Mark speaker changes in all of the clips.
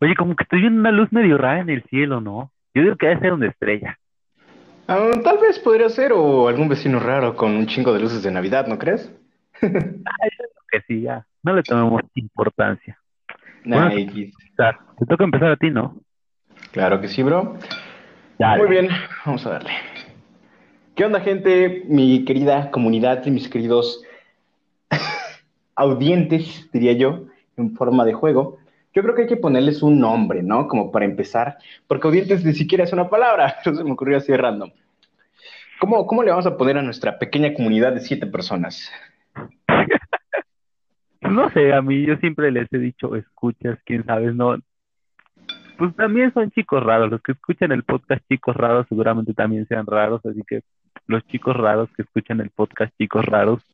Speaker 1: Oye, como que estoy viendo una luz medio rara en el cielo, ¿no? Yo digo que debe ser una estrella.
Speaker 2: Ah, tal vez podría ser, o algún vecino raro con un chingo de luces de Navidad, ¿no crees?
Speaker 1: Ah, yo creo que sí, ya. No le tomemos importancia.
Speaker 2: Nah,
Speaker 1: Bueno. Te toca empezar a ti, ¿no?
Speaker 2: Claro que sí, bro.
Speaker 1: Dale.
Speaker 2: Muy bien, vamos a darle. ¿Qué onda, gente? Mi querida comunidad y mis queridos audientes, diría yo, en forma de juego. Yo creo que hay que ponerles un nombre, ¿no? Como para empezar, porque audientes ni siquiera es una palabra, eso se me ocurrió así de random. ¿Cómo, ¿Cómo le vamos a poner a nuestra pequeña comunidad de siete personas?
Speaker 1: No sé, a mí yo siempre les he dicho, escuchas, quién sabe, no. Pues también son chicos raros, los que escuchan el podcast chicos raros seguramente también sean raros, así que los chicos raros que escuchan el podcast chicos raros,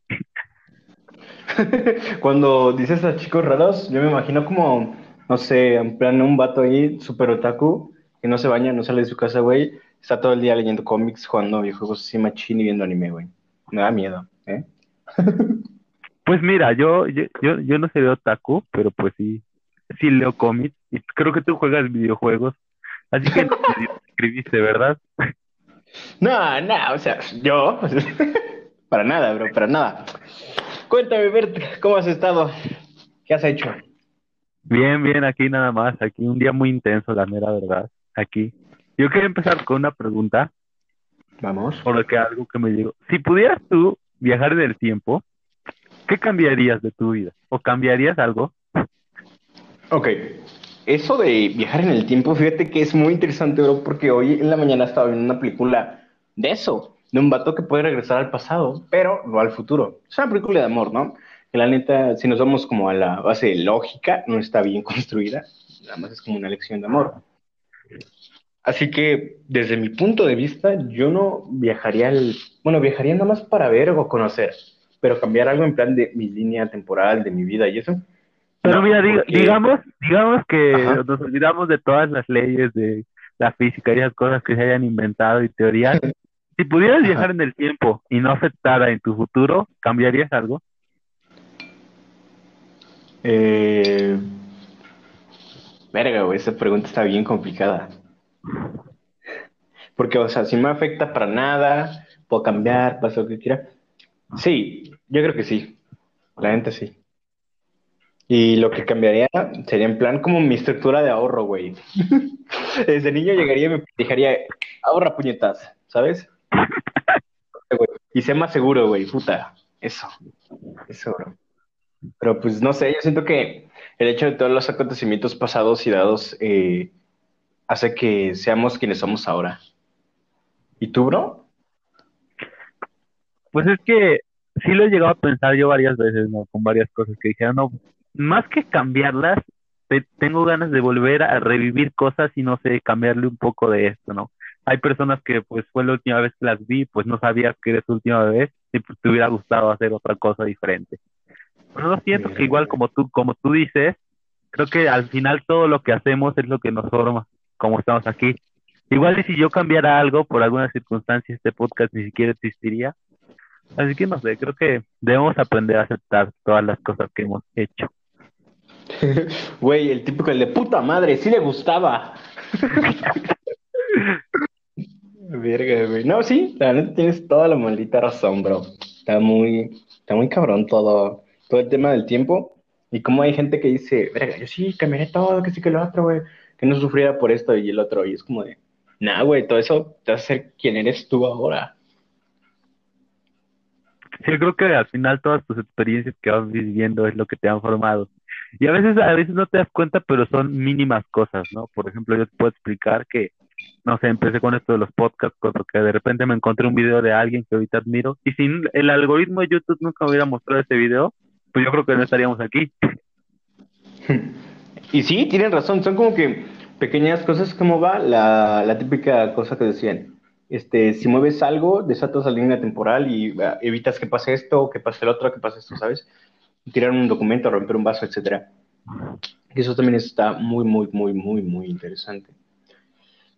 Speaker 2: Cuando dices a chicos raros, yo me imagino como, no sé, en plan un vato ahí, super otaku, que no se baña, no sale de su casa, güey, está todo el día leyendo cómics, jugando videojuegos así machín y viendo anime, güey. Me da miedo, ¿eh?
Speaker 1: Pues mira, yo, yo, yo, yo no de otaku, pero pues sí, sí leo cómics y creo que tú juegas videojuegos, así que escribiste, ¿verdad?
Speaker 2: No, no, o sea, yo, para nada, bro, para nada. Cuéntame, Bert, ¿cómo has estado? ¿Qué has hecho?
Speaker 1: Bien, bien, aquí nada más, aquí un día muy intenso, la mera verdad, aquí. Yo quería empezar con una pregunta,
Speaker 2: Vamos.
Speaker 1: por lo que algo que me llegó. Si pudieras tú viajar en el tiempo, ¿qué cambiarías de tu vida? ¿O cambiarías algo?
Speaker 2: Ok, eso de viajar en el tiempo, fíjate que es muy interesante, bro, porque hoy en la mañana estaba viendo una película de eso, de un vato que puede regresar al pasado, pero no al futuro. Es una película de amor, ¿no? Que la neta, si nos vamos como a la base de lógica, no está bien construida, nada más es como una lección de amor. Así que, desde mi punto de vista, yo no viajaría al... Bueno, viajaría nada más para ver o conocer, pero cambiar algo en plan de mi línea temporal, de mi vida y eso.
Speaker 1: Pero
Speaker 2: no,
Speaker 1: mira,
Speaker 2: porque-
Speaker 1: digamos, digamos que
Speaker 2: Ajá.
Speaker 1: nos olvidamos de todas las leyes de la física y esas cosas que se hayan inventado y teorías. Si pudieras
Speaker 2: Ajá.
Speaker 1: viajar en el tiempo y no afectara en tu futuro, ¿cambiarías algo?
Speaker 2: Eh... Verga, güey, esa pregunta está bien complicada. Porque, o sea, si me afecta para nada, puedo cambiar, pasa lo que quiera. Sí, yo creo que sí. La gente sí. Y lo que cambiaría sería en plan como mi estructura de ahorro, güey. Desde niño llegaría y me dejaría, ahorra puñetas, ¿sabes? Y sé más seguro, güey, puta. Eso. Eso, bro. Pero pues no sé, yo siento que el hecho de todos los acontecimientos pasados y dados eh, hace que seamos quienes somos ahora. ¿Y tú, bro?
Speaker 1: Pues es que sí lo he llegado a pensar yo varias veces, ¿no? Con varias cosas que dijeron, no, más que cambiarlas, te- tengo ganas de volver a revivir cosas y no sé, cambiarle un poco de esto, ¿no? Hay personas que pues fue la última vez que las vi, pues no sabías que era su última vez y pues, te hubiera gustado hacer otra cosa diferente. Pero no siento que igual como tú, como tú dices, creo que al final todo lo que hacemos es lo que nos forma, como estamos aquí. Igual y si yo cambiara algo por alguna circunstancia, este podcast ni siquiera existiría. Así que no sé, creo que debemos aprender a aceptar todas las cosas que hemos hecho.
Speaker 2: Güey, el típico, el de puta madre, sí le gustaba. Verga, güey. No, sí, la neta tienes toda la maldita razón, bro. Está muy, está muy cabrón todo, todo el tema del tiempo. Y como hay gente que dice, verga, yo sí cambiaré todo, que sí que lo otro, güey. Que no sufriera por esto y el otro. Y es como de, nah, güey, todo eso te hace ser quien eres tú ahora.
Speaker 1: Yo creo que al final todas tus experiencias que vas viviendo es lo que te han formado. Y a veces, a veces no te das cuenta, pero son mínimas cosas, ¿no? Por ejemplo, yo te puedo explicar que, no sé, empecé con esto de los podcasts porque de repente me encontré un video de alguien que ahorita admiro y si el algoritmo de YouTube nunca me hubiera mostrado ese video, pues yo creo que no estaríamos aquí.
Speaker 2: Y sí, tienen razón, son como que pequeñas cosas como va la, la típica cosa que decían. Este, si mueves algo, desatas la línea temporal y uh, evitas que pase esto, que pase el otro, que pase esto, ¿sabes? Tirar un documento, romper un vaso, etcétera. Eso también está muy, muy, muy, muy, muy interesante.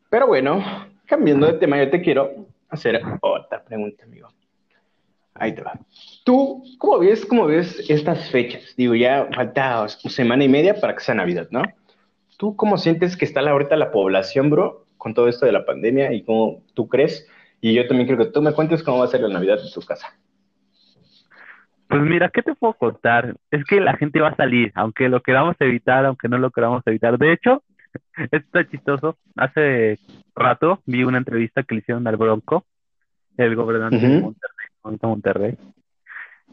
Speaker 2: Pero bueno, cambiando de tema, yo te quiero hacer otra pregunta, amigo. Ahí te va. ¿Tú cómo ves, cómo ves estas fechas? Digo, ya falta semana y media para que sea Navidad, ¿no? ¿tú cómo sientes que está ahorita la población, bro, con todo esto de la pandemia y cómo tú crees? Y yo también quiero que tú me cuentes cómo va a ser la Navidad en tu casa.
Speaker 1: Pues mira, ¿qué te puedo contar? Es que la gente va a salir, aunque lo queramos evitar, aunque no lo queramos evitar. De hecho, esto está chistoso. Hace rato vi una entrevista que le hicieron al Bronco, el gobernante de Monterrey, Monterrey,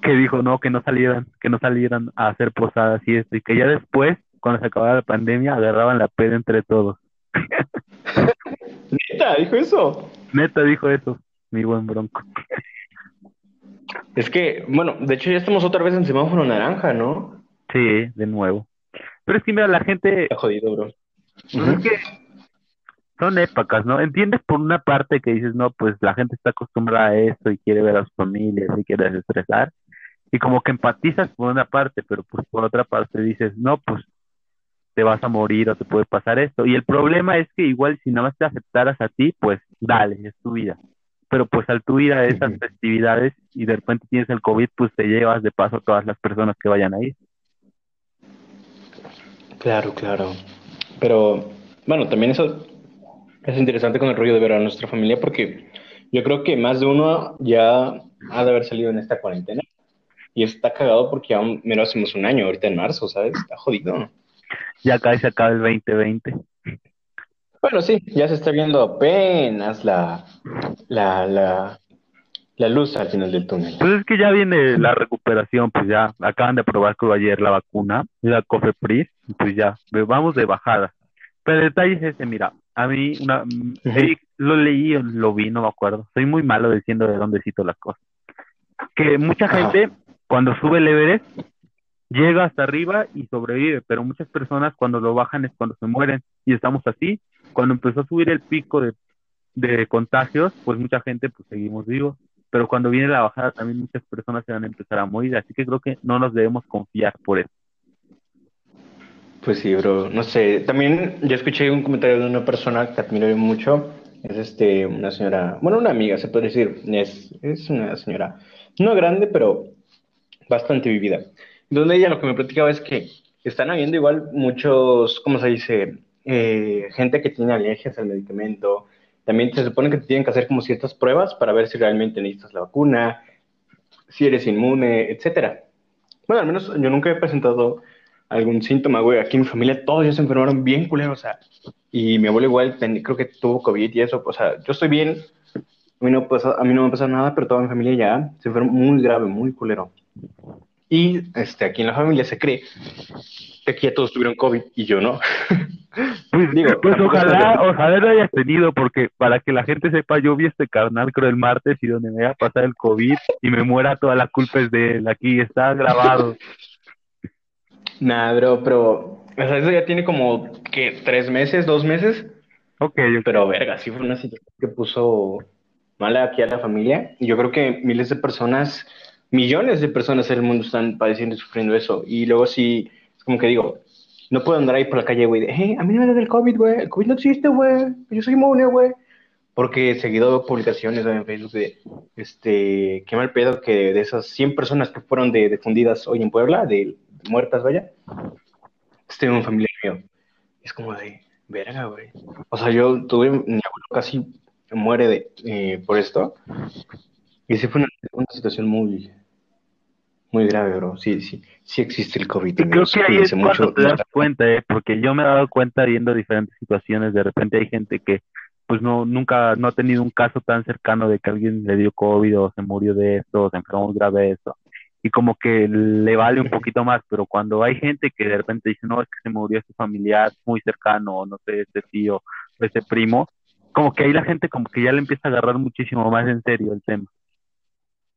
Speaker 1: que dijo no, que no salieran, que no salieran a hacer posadas y esto, y que ya después, cuando se acabara la pandemia, agarraban la peda entre todos.
Speaker 2: Neta, dijo eso.
Speaker 1: Neta dijo eso, mi buen Bronco.
Speaker 2: Es que, bueno, de hecho ya estamos otra vez en semáforo naranja, ¿no?
Speaker 1: Sí, de nuevo. Pero es que mira, la gente...
Speaker 2: Está jodido, bro.
Speaker 1: Pues es que son épocas, ¿no? Entiendes por una parte que dices, no, pues la gente está acostumbrada a esto y quiere ver a sus familias y quiere desestresar. Y como que empatizas por una parte, pero pues por otra parte dices, no, pues te vas a morir o te puede pasar esto. Y el problema es que igual si nada más te aceptaras a ti, pues dale, es tu vida. Pero pues al tu ir a esas festividades y de repente tienes el COVID, pues te llevas de paso a todas las personas que vayan a ir.
Speaker 2: Claro, claro. Pero bueno, también eso es interesante con el rollo de ver a nuestra familia porque yo creo que más de uno ya ha de haber salido en esta cuarentena. Y está cagado porque aún menos hacemos un año, ahorita en marzo, ¿sabes? Está jodido.
Speaker 1: Ya casi se acaba el 2020.
Speaker 2: Bueno, sí, ya se está viendo apenas la, la, la, la luz al final del túnel.
Speaker 1: Pues es que ya viene la recuperación, pues ya acaban de probar creo ayer la vacuna, la Cofepris, pues ya, vamos de bajada. Pero el detalle es ese, mira, a mí una, lo leí o lo vi, no me acuerdo. Soy muy malo diciendo de dónde cito las cosas. Que mucha gente, cuando sube el Everest, llega hasta arriba y sobrevive, pero muchas personas cuando lo bajan es cuando se mueren. Y estamos así. Cuando empezó a subir el pico de, de contagios, pues mucha gente, pues seguimos vivos. Pero cuando viene la bajada, también muchas personas se van a empezar a morir. Así que creo que no nos debemos confiar por eso.
Speaker 2: Pues sí, bro. No sé. También yo escuché un comentario de una persona que admiro mucho. Es este, una señora, bueno, una amiga, se puede decir. Es, es una señora no grande, pero bastante vivida. Donde ella lo que me platicaba es que están habiendo igual muchos, ¿cómo se dice? Eh, gente que tiene alergias al medicamento. También se supone que tienen que hacer como ciertas pruebas para ver si realmente necesitas la vacuna, si eres inmune, etcétera. Bueno, al menos yo nunca he presentado algún síntoma, güey. Aquí en mi familia todos ya se enfermaron bien culero, o sea, y mi abuelo igual creo que tuvo COVID y eso, o sea, yo estoy bien, a mí no, a mí no me pasa nada, pero toda mi familia ya se enfermó muy grave, muy culero. Y este, aquí en la familia se cree que aquí ya todos tuvieron COVID y yo no.
Speaker 1: Pues, Digo, pues ojalá, ojalá lo hayas tenido, porque para que la gente sepa, yo vi este carnal creo el martes y donde me iba a pasar el COVID y me muera toda la culpa es de él. Aquí está grabado.
Speaker 2: Nah, bro, pero, o sea, eso ya tiene como, ¿qué? ¿Tres meses? ¿Dos meses?
Speaker 1: Ok,
Speaker 2: Pero, verga, sí fue una situación que puso mala aquí a la familia. Y yo creo que miles de personas, millones de personas en el mundo están padeciendo y sufriendo eso. Y luego sí, es como que digo, no puedo andar ahí por la calle, güey, de, hey, a mí no me da el COVID, güey, el COVID no existe, güey, yo soy inmune, güey. Porque seguido publicaciones en Facebook de, este, qué mal pedo que de esas 100 personas que fueron de, difundidas hoy en Puebla, de muertas, vaya, este un familiar mío. Es como de, verga, güey. O sea, yo tuve, mi abuelo casi muere de, eh, por esto. Y sí fue una, situación muy, muy grave, bro. Sí, sí, sí existe el COVID.
Speaker 1: Creo que ahí es cuando te das cuenta, ¿eh? porque yo me he dado cuenta viendo diferentes situaciones. De repente hay gente que, pues no, nunca, no ha tenido un caso tan cercano de que alguien le dio COVID o se murió de esto, o se enfermó muy grave de esto y como que le vale un poquito más, pero cuando hay gente que de repente dice, no, es que se murió este familiar muy cercano, no sé, este tío, o este primo, como que ahí la gente como que ya le empieza a agarrar muchísimo más en serio el tema.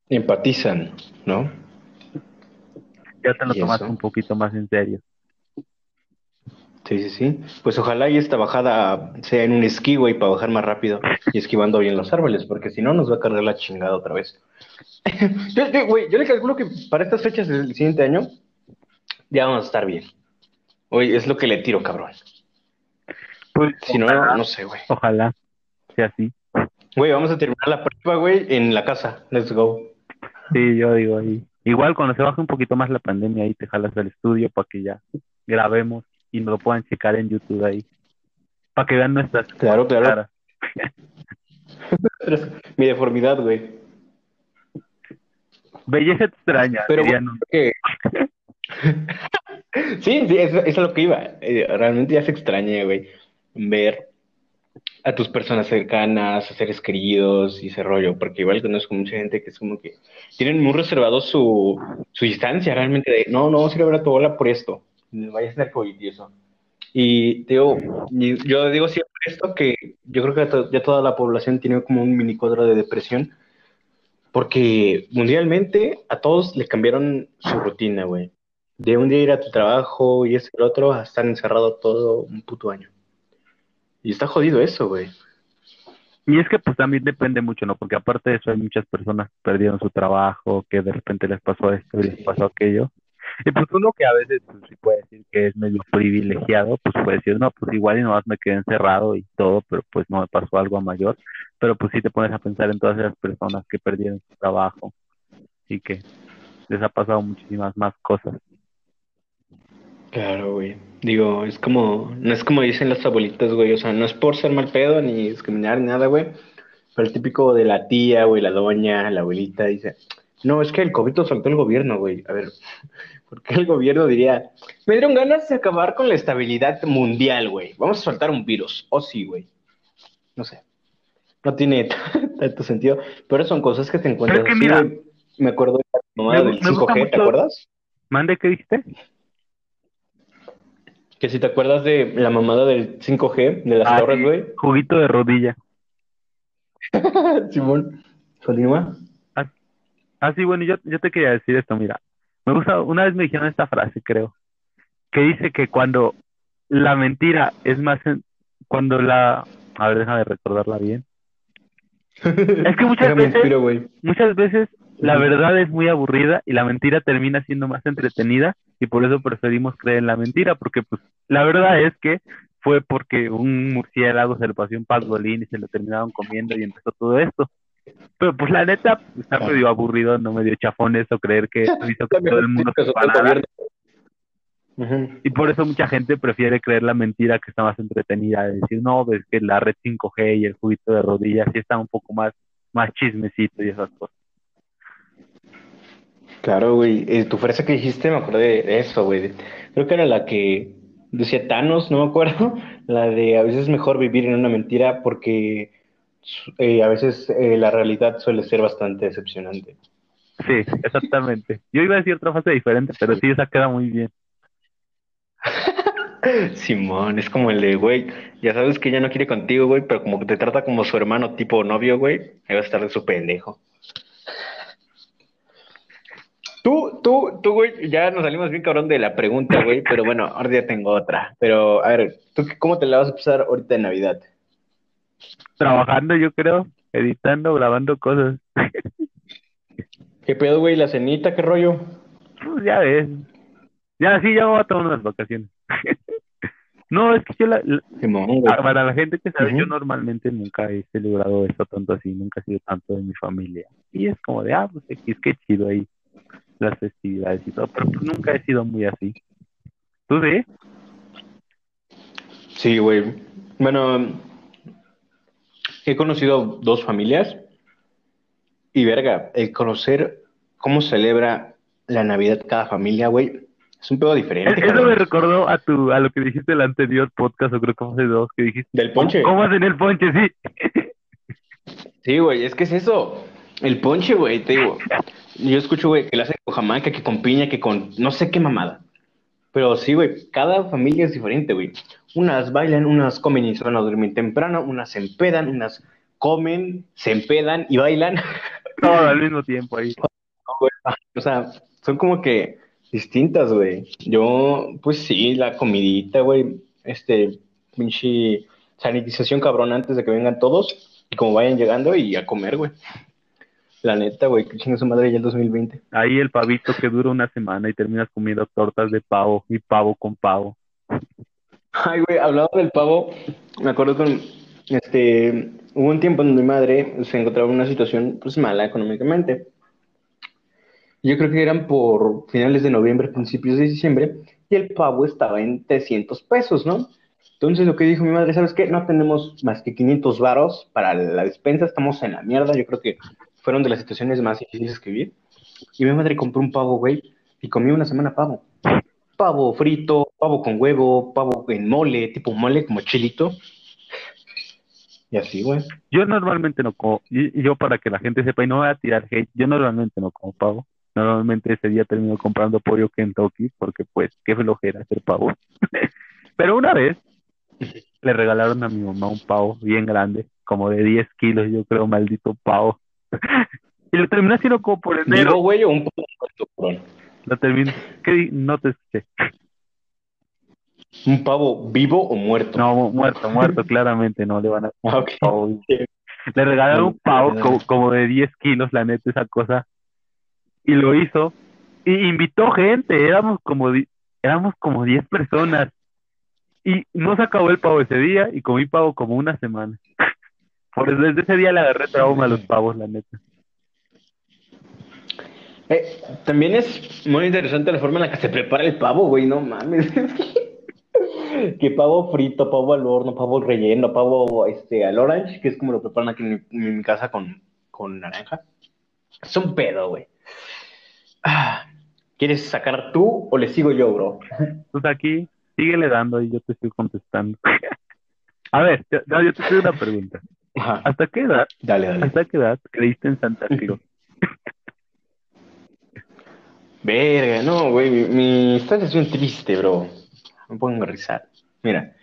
Speaker 2: Empatizan, ¿no?
Speaker 1: Ya te lo tomas un poquito más en serio.
Speaker 2: Sí, sí, sí. Pues ojalá y esta bajada sea en un esquí, güey, para bajar más rápido y esquivando bien los árboles, porque si no nos va a cargar la chingada otra vez. Yo, yo, le calculo que para estas fechas del siguiente año ya vamos a estar bien. Oye, es lo que le tiro, cabrón. Pues si no, no sé, güey.
Speaker 1: Ojalá sea así.
Speaker 2: Güey, vamos a terminar la prueba, güey, en la casa. Let's go.
Speaker 1: Sí, yo digo ahí. Igual cuando se baje un poquito más la pandemia, ahí te jalas al estudio para que ya grabemos y nos lo puedan checar en YouTube ahí. Para que vean nuestras
Speaker 2: Claro, claro.
Speaker 1: caras.
Speaker 2: Mi deformidad, güey.
Speaker 1: Belleza extraña,
Speaker 2: Pero bueno, que... sí, sí, eso, eso es lo que iba. Eh, realmente ya se extraña, güey, ver a tus personas cercanas, a seres queridos y ese rollo, porque igual conozco mucha gente que es como que tienen muy reservado su, su distancia realmente de, no, no vamos a ir a ver a tu abuela por esto, vaya a COVID y eso. Y te digo, yo digo siempre esto, que yo creo que to- ya toda la población tiene como un mini cuadro de depresión, porque mundialmente a todos le cambiaron su rutina, güey. De un día ir a tu trabajo y ese el otro a estar encerrado todo un puto año. Y está jodido eso, güey.
Speaker 1: Y es que pues también depende mucho, ¿no? Porque aparte de eso hay muchas personas que perdieron su trabajo, que de repente les pasó esto y les pasó aquello. Y pues uno que a veces pues, puede decir que es medio privilegiado, pues puede decir, no, pues igual y nomás me quedé encerrado y todo, pero pues no me pasó algo a mayor. Pero pues sí te pones a pensar en todas esas personas que perdieron su trabajo y que les ha pasado muchísimas más cosas.
Speaker 2: Claro, güey. Digo, es como, no es como dicen las abuelitas, güey. O sea, no es por ser mal pedo ni discriminar ni nada, güey. Pero el típico de la tía, güey, la doña, la abuelita dice, no, es que el COVID lo soltó el gobierno, güey. A ver, ¿por qué el gobierno diría, me dieron ganas de acabar con la estabilidad mundial, güey? Vamos a soltar un virus. Oh, sí, güey. No sé. No tiene tanto sentido. Pero son cosas que te encuentras
Speaker 1: que mira.
Speaker 2: Me acuerdo de la mamada del
Speaker 1: me gusta
Speaker 2: 5G, ¿te acuerdas?
Speaker 1: ¿Mande qué dijiste?
Speaker 2: Que si te acuerdas de la mamada del 5G, de las
Speaker 1: Ah,
Speaker 2: torres, güey.
Speaker 1: Juguito de rodilla.
Speaker 2: Simón, continúa.
Speaker 1: Ah, sí, bueno, yo, yo te quería decir esto, mira. Me gusta, una vez me dijeron esta frase, creo, que dice que cuando la mentira es más, en- cuando la, a ver, déjame recordarla bien. Es que muchas veces-
Speaker 2: inspiro.
Speaker 1: Muchas veces la verdad es muy aburrida y la mentira termina siendo más entretenida y por eso preferimos creer en la mentira, porque pues la verdad es que fue porque un murciélago se le pasó un pangolín y se lo terminaron comiendo y empezó todo esto. Pero pues la neta está
Speaker 2: Claro.
Speaker 1: medio aburrido, no medio chafón eso, creer que todo el mundo se. Y por eso mucha gente prefiere creer la mentira que está más entretenida, de decir, no, ves que la red 5G y el juguito de rodillas sí está un poco más, más chismecito y esas cosas.
Speaker 2: Claro, güey. Eh, tu frase que dijiste, me acordé de, de eso, güey. Creo que era la que decía Thanos, no me acuerdo. La de a veces es mejor vivir en una mentira porque eh, a veces eh, la realidad suele ser bastante decepcionante.
Speaker 1: Sí, exactamente. Yo iba a decir otra frase diferente, pero sí, esa queda muy bien.
Speaker 2: Simón, es como el de, güey, ya sabes que ella no quiere contigo, güey, pero como que te trata como su hermano tipo novio, güey, ahí vas a estar de su pendejo. Tú, tú, tú, güey, ya nos salimos bien cabrón de la pregunta, güey, pero bueno, ahora ya tengo otra. Pero, a ver, ¿tú cómo te la vas a pasar ahorita en Navidad?
Speaker 1: Trabajando, yo creo, editando, grabando cosas.
Speaker 2: ¿Qué pedo, güey? ¿La cenita? ¿Qué rollo?
Speaker 1: Pues ya ves. Ya, sí, ya voy a tomar unas vacaciones. No, es que yo, la, la- ah, para la gente que sabe, yo normalmente nunca he celebrado esto tanto así, nunca he sido tanto de mi familia. Y es como de, ah, pues es que chido ahí las festividades y todo, pero pues nunca he sido muy así. ¿Tú sí?
Speaker 2: Sí, güey. Bueno, he conocido dos familias y verga, el conocer cómo celebra la Navidad cada familia, güey, es un pedo diferente.
Speaker 1: Es- Eso
Speaker 2: cabrón.
Speaker 1: me recordó a tu, a lo que dijiste en el anterior podcast, o creo que fue hace dos, que dijiste,
Speaker 2: Del ponche.
Speaker 1: ¿cómo hacen el ponche? Sí.
Speaker 2: Sí, güey, es que es eso. El ponche, güey, te digo. Yo escucho, güey, que lo hacen con jamaica, que con piña, que con no sé qué mamada. Pero sí, güey, cada familia es diferente, güey. Unas bailan, unas comen y se van a dormir temprano, unas se empedan, unas comen, se empedan y bailan.
Speaker 1: Todo al mismo tiempo ahí.
Speaker 2: O sea, son como que distintas, güey. Yo, pues sí, la comidita, güey. Este, pinche sanitización cabrón antes de que vengan todos. Y como vayan llegando y a comer, güey. La neta, güey, que chinga su madre ya el 2020.
Speaker 1: Ahí el pavito que dura una semana y terminas comiendo tortas de pavo y pavo con pavo.
Speaker 2: Ay, güey, hablando del pavo, me acuerdo con, este, hubo un tiempo en donde mi madre se encontraba en una situación, pues, mala económicamente. Yo creo que eran por finales de noviembre, principios de diciembre, y el pavo estaba en 300 pesos, ¿no? Entonces lo que dijo mi madre, ¿sabes qué? No tenemos más que 500 varos para la despensa, estamos en la mierda, yo creo que fueron de las situaciones más difíciles que. Y mi madre compró un pavo, güey, y comí una semana pavo. Pavo frito, pavo con huevo, pavo en mole, tipo mole, como chilito. Y así, güey.
Speaker 1: Yo normalmente no como, y yo para que la gente sepa y no voy a tirar hate, yo normalmente no como pavo. Normalmente ese día termino comprando pollo Kentucky porque pues qué flojera hacer pavo. Pero una vez le regalaron a mi mamá un pavo bien grande, como de 10 kilos, yo creo, maldito pavo. Y lo terminé haciendo como por enero.
Speaker 2: ¿Vivo, güey, o un pavo?
Speaker 1: Lo terminé. ¿Qué? No te escuché.
Speaker 2: ¿Un pavo vivo o muerto?
Speaker 1: No, mu- muerto, muerto, claramente no le van a
Speaker 2: Ah, ok.
Speaker 1: pavo. Le regalaron un pavo como, como de 10 kilos, la neta, esa cosa. Y lo hizo. Y invitó gente, éramos como, éramos como 10 personas. Y no se acabó el pavo ese día y comí pavo como una semana. Por eso desde ese día le agarré trauma a los pavos, la neta.
Speaker 2: Eh, también es muy interesante la forma en la que se prepara el pavo, güey, no mames. que pavo frito, pavo al horno, pavo relleno, pavo este, al orange, que es como lo preparan aquí en mi, en mi casa con, con naranja. Es un pedo, güey. Ah, ¿Quieres sacar tú o le sigo yo, bro?
Speaker 1: Pues aquí, síguele dando y yo te estoy contestando. A ver, yo, yo te estoy una pregunta.
Speaker 2: Ajá.
Speaker 1: ¿Hasta qué edad,
Speaker 2: Dale, dale.
Speaker 1: hasta qué edad creíste en Santa Claus?
Speaker 2: Verga, no, güey, mi, mi historia es bien triste, bro. Me pongo a risar. Mira,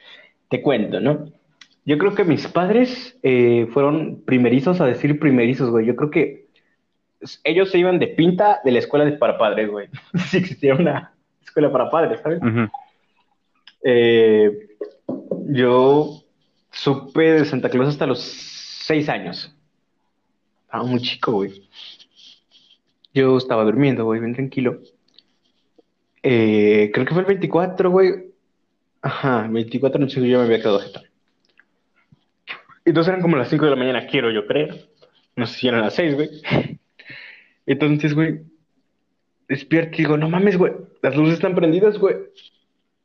Speaker 2: te cuento, ¿no? Yo creo que mis padres eh, fueron primerizos a decir primerizos, güey. Yo creo que ellos se iban de pinta de la escuela de para padres, güey. Si existía una escuela para padres, ¿sabes? Eh, yo supe de Santa Claus hasta los seis años. Estaba muy chico, güey. Yo estaba durmiendo, güey, bien tranquilo. Eh, creo que fue el 24, güey. Ajá, 24 no sé, yo me había quedado jetón. Entonces eran como las 5 de la mañana, quiero yo creer. No sé si eran las 6, güey. Entonces, güey, despierto y digo, no mames, güey, las luces están prendidas, güey.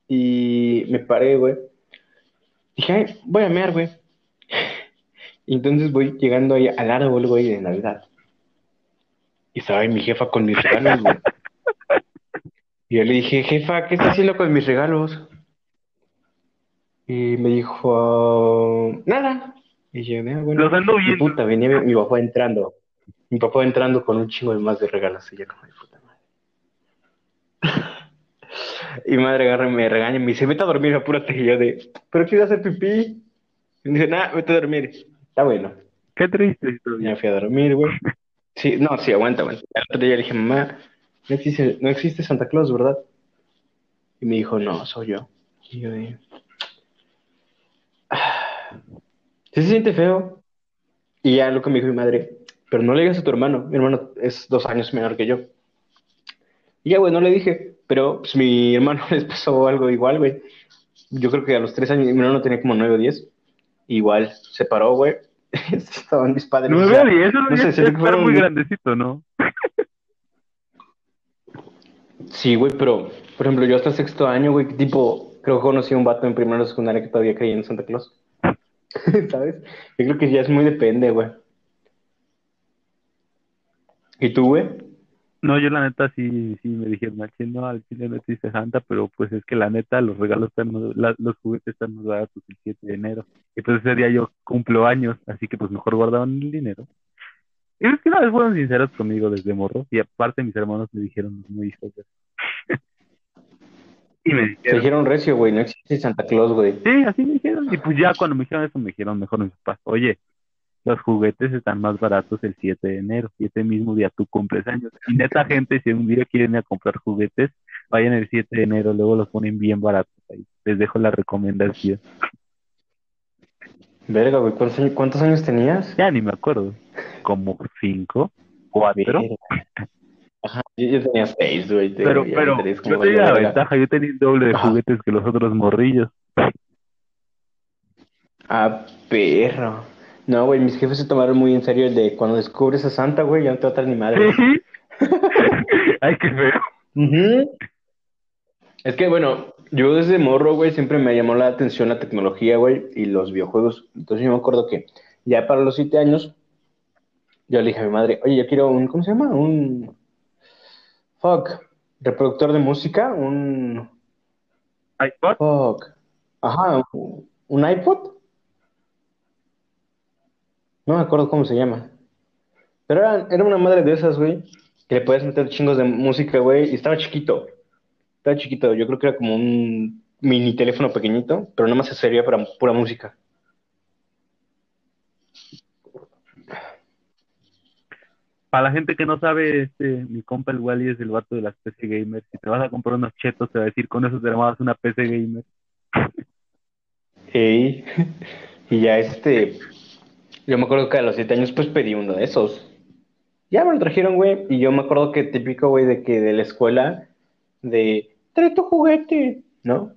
Speaker 2: Y me paré, güey. Dije, "Ay, voy a mear, güey. Y entonces voy llegando ahí al árbol, güey, de Navidad. Y estaba ahí mi jefa con mis regalos, güey. Y yo le dije, jefa, ¿qué está haciendo con mis regalos? Y me dijo, nada. Y yo, "Ah, bueno.
Speaker 1: Los ando
Speaker 2: puta, venía mi, mi papá entrando. Mi papá entrando con un chingo de más de regalos. Y yo, como, "Ay, puta madre. Y madre agarra y me regaña y me dice, vete a dormir, apúrate. Y yo de, pero quiero hacer pipí. Y me dice, nada, vete a dormir. Está bueno.
Speaker 1: Qué triste historia.
Speaker 2: me fui a dormir, güey. Sí, no, sí, aguanta, aguanta. Al otro día le dije, mamá, no existe, no existe Santa Claus, ¿verdad? Y me dijo, no, soy yo. Y yo de... "Ah". Sí se siente feo. Y ya lo que me dijo mi madre, pero no le digas a tu hermano. Mi hermano es dos años menor que yo. Y ya, güey, no le dije. Pero pues mi hermano les pasó algo igual, güey. Yo creo que a los tres años, mi hermano tenía como nueve o diez. Igual, se paró, güey. Estaban mis padres.
Speaker 1: 9 a 10, eso
Speaker 2: no sé,
Speaker 1: es estar
Speaker 2: fueron-
Speaker 1: muy grandecito, ¿no?
Speaker 2: Sí, güey, pero, por ejemplo, yo hasta sexto año, güey, tipo, creo que conocí a un vato en primero de secundaria que todavía creía en Santa Claus. ¿Sabes? Yo creo que ya es muy depende, güey. ¿Y tú, güey?
Speaker 1: No, yo la neta sí, sí me dijeron al chile, no, al chile no existe Santa, pero pues es que la neta los regalos están, la- los juguetes están más baratos el 7 de enero. Y pues ese día yo cumplo años, así que pues mejor guardaban el dinero. Y es que una vez fueron sinceros conmigo desde morro, y aparte mis hermanos me dijeron muy hijos y me dijeron,
Speaker 2: dijeron recio, güey, no existe Santa Claus, güey.
Speaker 1: sí, así me dijeron. Y pues ya cuando me dijeron eso me dijeron mejor mis papás, oye, los juguetes están más baratos el 7 de enero y ese mismo día tú cumples años. Y neta gente, si un día quieren ir a comprar juguetes, vayan el 7 de enero, luego los ponen bien baratos ahí. Les dejo la recomendación.
Speaker 2: Verga, güey, ¿cuántos, años- cuántos años tenías?
Speaker 1: Ya ni me acuerdo, como cinco, cuatro.
Speaker 2: Ajá, yo, tenía seis, güey.
Speaker 1: Pero, pero
Speaker 2: tres,
Speaker 1: yo tenía la
Speaker 2: verga.
Speaker 1: ventaja, yo tenía el doble de juguetes que los otros morrillos.
Speaker 2: Ah, perro. No, güey, mis jefes se tomaron muy en serio el de cuando descubres a Santa, güey, ya no te tratas ni madre.
Speaker 1: Sí. Ay, qué feo.
Speaker 2: Es que, bueno, yo desde morro, güey, siempre me llamó la atención la tecnología, güey, y los videojuegos. Entonces yo me acuerdo que ya para los siete años, yo le dije a mi madre, oye, yo quiero un, ¿cómo se llama? Un, fuck, reproductor de música, un,
Speaker 1: iPod.
Speaker 2: fuck, ajá, un, un iPod. No me acuerdo cómo se llama. Pero era, era una madre de esas, güey, que le podías meter chingos de música, güey, y estaba chiquito. Estaba chiquito, yo creo que era como un mini teléfono pequeñito, pero nada más se servía para pura música.
Speaker 1: Para la gente que no sabe, este, mi compa el Wally es el vato de las PC gamers. Si te vas a comprar unos chetos, te va a decir, con eso te armabas una PC gamer.
Speaker 2: Ey, Y ya este, yo me acuerdo que a los siete años pues pedí uno de esos. Ya me lo trajeron, güey, y yo me acuerdo que típico, güey, de que de la escuela, de, trae tu juguete, ¿no?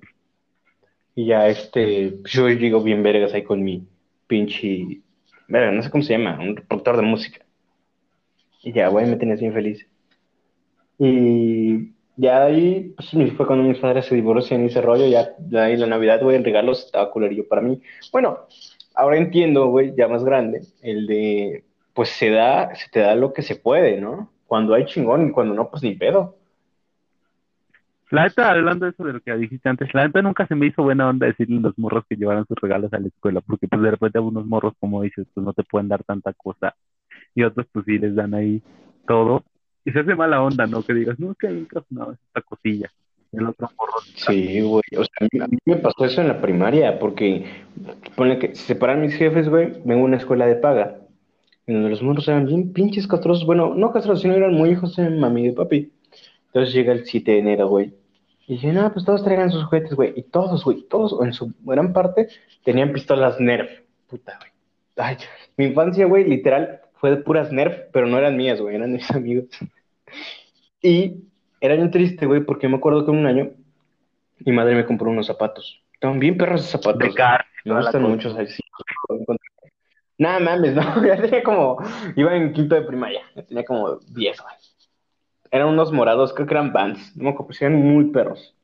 Speaker 2: Y ya este, pues, yo llego bien vergas ahí con mi pinche, verga, no sé cómo se llama, un reproductor de música. Y ya, güey, me tenías bien feliz. Y ya ahí, pues fue cuando mis padres se divorcian y ese rollo, ya, ya ahí la Navidad, güey, en regalos estaba culerillo para mí. Bueno, ahora entiendo, güey, ya más grande, el de, pues se da, se te da lo que se puede, ¿no? Cuando hay chingón y cuando no, pues ni pedo.
Speaker 1: La neta, hablando de eso de lo que dijiste antes, la neta nunca se me hizo buena onda decirle a los morros que llevaran sus regalos a la escuela, porque pues de repente a unos morros, como dices, pues no te pueden dar tanta cosa, y otros pues sí les dan ahí todo, y se hace mala onda, ¿no? Que digas, no, que es esta cosilla, el otro morro,
Speaker 2: Sí, güey, o sea, a mí, me pasó eso en la primaria, porque, ponle que se separan mis jefes, güey, vengo a una escuela de paga, en donde los morros eran bien pinches castrosos, bueno, no castrosos, sino eran muy hijos de mami y de papi. Entonces llega el 7 de enero, güey. Y dije, no, pues todos traigan sus juguetes, güey. Y todos, güey, todos, o en su gran parte, tenían pistolas Nerf. Puta, güey. Ay, mi infancia, güey, literal, fue de puras Nerf, pero no eran mías, güey, eran de mis amigos. Y era bien triste, güey, porque me acuerdo que un año mi madre me compró unos zapatos. Estaban bien perros esos zapatos.
Speaker 1: de
Speaker 2: Me gustan mucho, sí. Nada mames, no, ya tenía como, iba en quinto de primaria, ya tenía como 10, güey. Eran unos morados, creo que eran Vans, no me acuerdo, eran muy perros.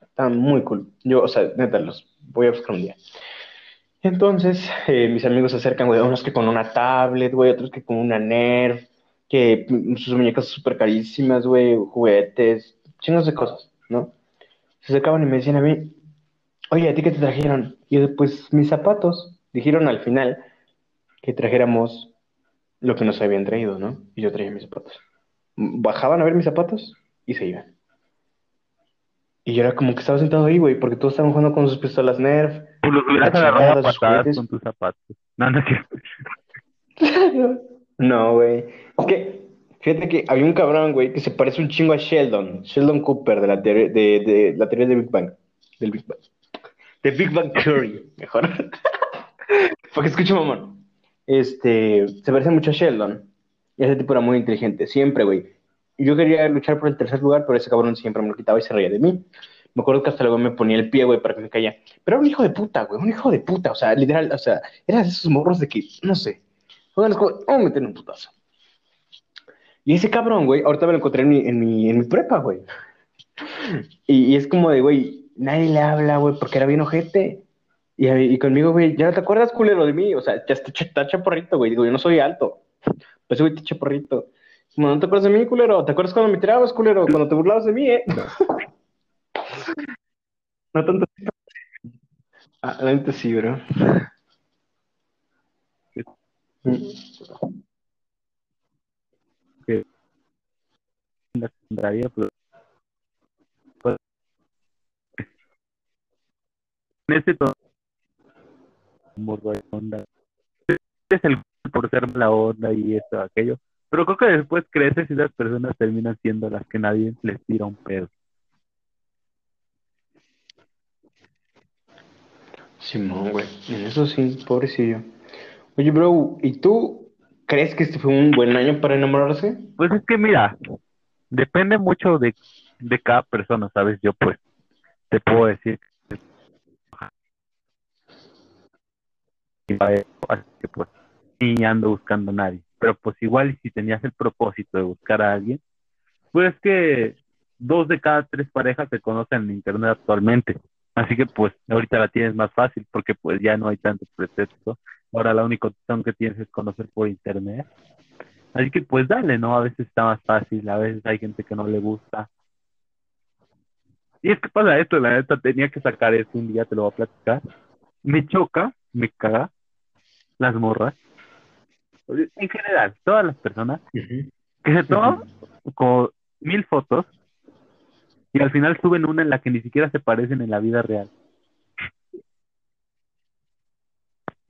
Speaker 2: Estaban muy cool. Yo, o sea, neta, los voy a buscar un día. Entonces, eh, mis amigos se acercan, güey, unos que con una tablet, güey, otros que con una Nerf, que sus muñecas súper carísimas, güey, juguetes, chingos de cosas, ¿no? Se acercaban y me decían a mí, oye, ¿a ti qué te trajeron? Y yo, pues, mis zapatos. Dijeron al final que trajéramos lo que nos habían traído, ¿no? Y yo traía mis zapatos. Bajaban a ver mis zapatos y se iban. Y yo era como que estaba sentado ahí, güey, porque todos estaban jugando con sus pistolas Nerf.
Speaker 1: pues los hubieras agarrado a patadas con tus zapatos. No, no es cierto.
Speaker 2: No, güey. Es que, fíjate que había un cabrón, güey, que se parece un chingo a Sheldon. Sheldon Cooper de la teoría de, de la teoría de Big Bang. Del Big Bang. De Big Bang Theory, mejor. Porque escucha, mamón. Este, se parece mucho a Sheldon. Y ese tipo era muy inteligente, siempre, güey. Y Yo quería luchar por el tercer lugar, pero ese cabrón siempre me lo quitaba y se reía de mí. Me acuerdo que hasta luego me ponía el pie, güey, para que me cayera. Pero era un hijo de puta, güey, un hijo de puta. O sea, literal, o sea, era de esos morros de que, no sé. A meter un putazo. Y ese cabrón, güey, ahorita me lo encontré en mi, en mi, en mi prepa, güey. Y, y es como de, güey, nadie le habla, güey, porque era bien ojete. Y, y conmigo, güey, ¿ya no te acuerdas, culero, de mí? O sea, ya está, está chaparrito, güey. Digo, yo no soy alto. Pues, güey, te chaparrito. Como, ¿no te acuerdas de mí, culero? ¿Te acuerdas cuando me tirabas, culero? Cuando te burlabas de mí, ¿eh? No tanto. Ah, la sí, bro.
Speaker 1: Que la secundaria, en de onda. Es el por ser la onda y esto, aquello. Pero creo que después creces y las personas terminan siendo las que nadie les tira un pedo.
Speaker 2: Simón, güey. En eso sí, pobrecillo. Oye, bro, ¿y tú crees que este fue un buen año para enamorarse?
Speaker 1: Pues es que mira, depende mucho de, de cada persona, ¿sabes? Yo pues te puedo decir así que pues ni ando buscando a nadie. Pero pues igual si tenías el propósito de buscar a alguien, Pues que dos de cada tres parejas se conocen en internet actualmente. Así que pues ahorita la tienes más fácil porque pues ya no hay tanto pretexto. Ahora la única opción que tienes es conocer por internet. Así que pues dale, ¿no? A veces está más fácil, a veces hay gente que no le gusta. Y es que pasa esto, la neta tenía que sacar eso un día, te lo voy a platicar. Me choca, me caga las morras. En general, todas las personas que se toman con mil fotos y al final suben una en la que ni siquiera se parecen en la vida real.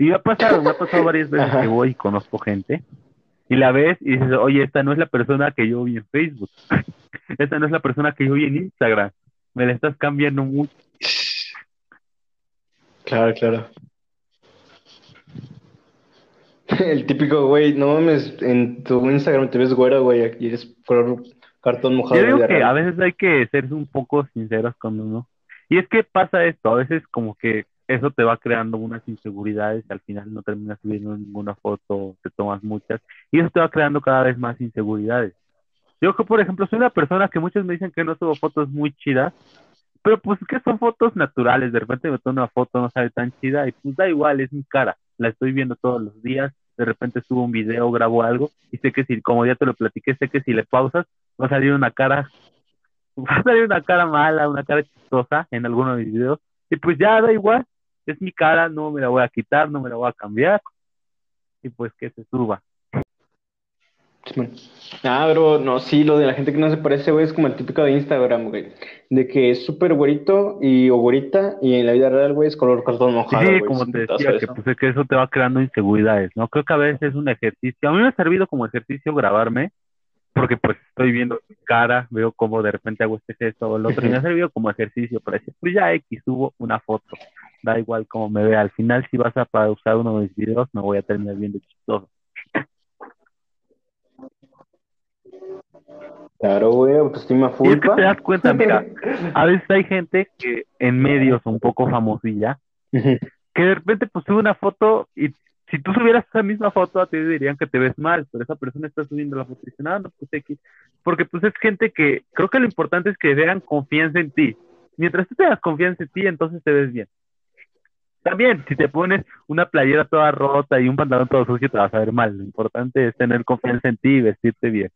Speaker 1: Y ha pasado, me ha pasado varias veces que voy y conozco gente y la ves y dices, oye, esta no es la persona que yo vi en Facebook, esta no es la persona que yo vi en Instagram, me la estás cambiando mucho.
Speaker 2: Claro, claro. El típico, güey, no mames, en tu Instagram te ves güera, güey, y eres color cartón mojado.
Speaker 1: Yo digo que a veces hay que ser un poco sinceros con uno. Y es que pasa esto, a veces como que eso te va creando unas inseguridades y al final no terminas subiendo ninguna foto, te tomas muchas, y eso te va creando cada vez más inseguridades. Yo por ejemplo, soy una persona que muchos me dicen que no subo fotos muy chidas, pero pues que son fotos naturales, de repente me tomo una foto, no sale tan chida, y pues da igual, es mi cara, la estoy viendo todos los días, de repente subo un video, grabo algo, y sé que si, como ya te lo platiqué, sé que si le pausas, va a salir una cara, va a salir una cara mala, una cara chistosa en alguno de mis videos, y pues ya da igual, es mi cara, no me la voy a quitar, no me la voy a cambiar. Y pues que se suba.
Speaker 2: Ah, bro, no, sí, lo de la gente que no se parece, güey, es como el típico de Instagram, güey. De que es súper güerito y o güerita, y en la vida real, güey, es color cartón mojado.
Speaker 1: Sí, como te decía, que, pues, que eso te va creando inseguridades, ¿no? Creo que a veces es un ejercicio. A mí me ha servido como ejercicio grabarme porque pues estoy viendo mi cara, veo cómo de repente hago este gesto o el otro, y me ha servido como ejercicio para decir, pues ya X, subo una foto, da igual cómo me vea, al final si vas a usar uno de mis videos me voy a terminar viendo chistoso.
Speaker 2: Claro, güey, autoestima full.
Speaker 1: Y es que te das cuenta, mira, a veces hay gente que en medios un poco famosilla, que de repente pues sube una foto y si tú subieras esa misma foto, a ti dirían que te ves mal, pero esa persona está subiendo la foto y dice, no, pues X. Porque pues es gente que, creo que lo importante es que vean confianza en ti. Mientras tú tengas confianza en ti, entonces te ves bien. También, si te pones una playera toda rota y un pantalón todo sucio, te vas a ver mal. Lo importante es tener confianza en ti y vestirte bien.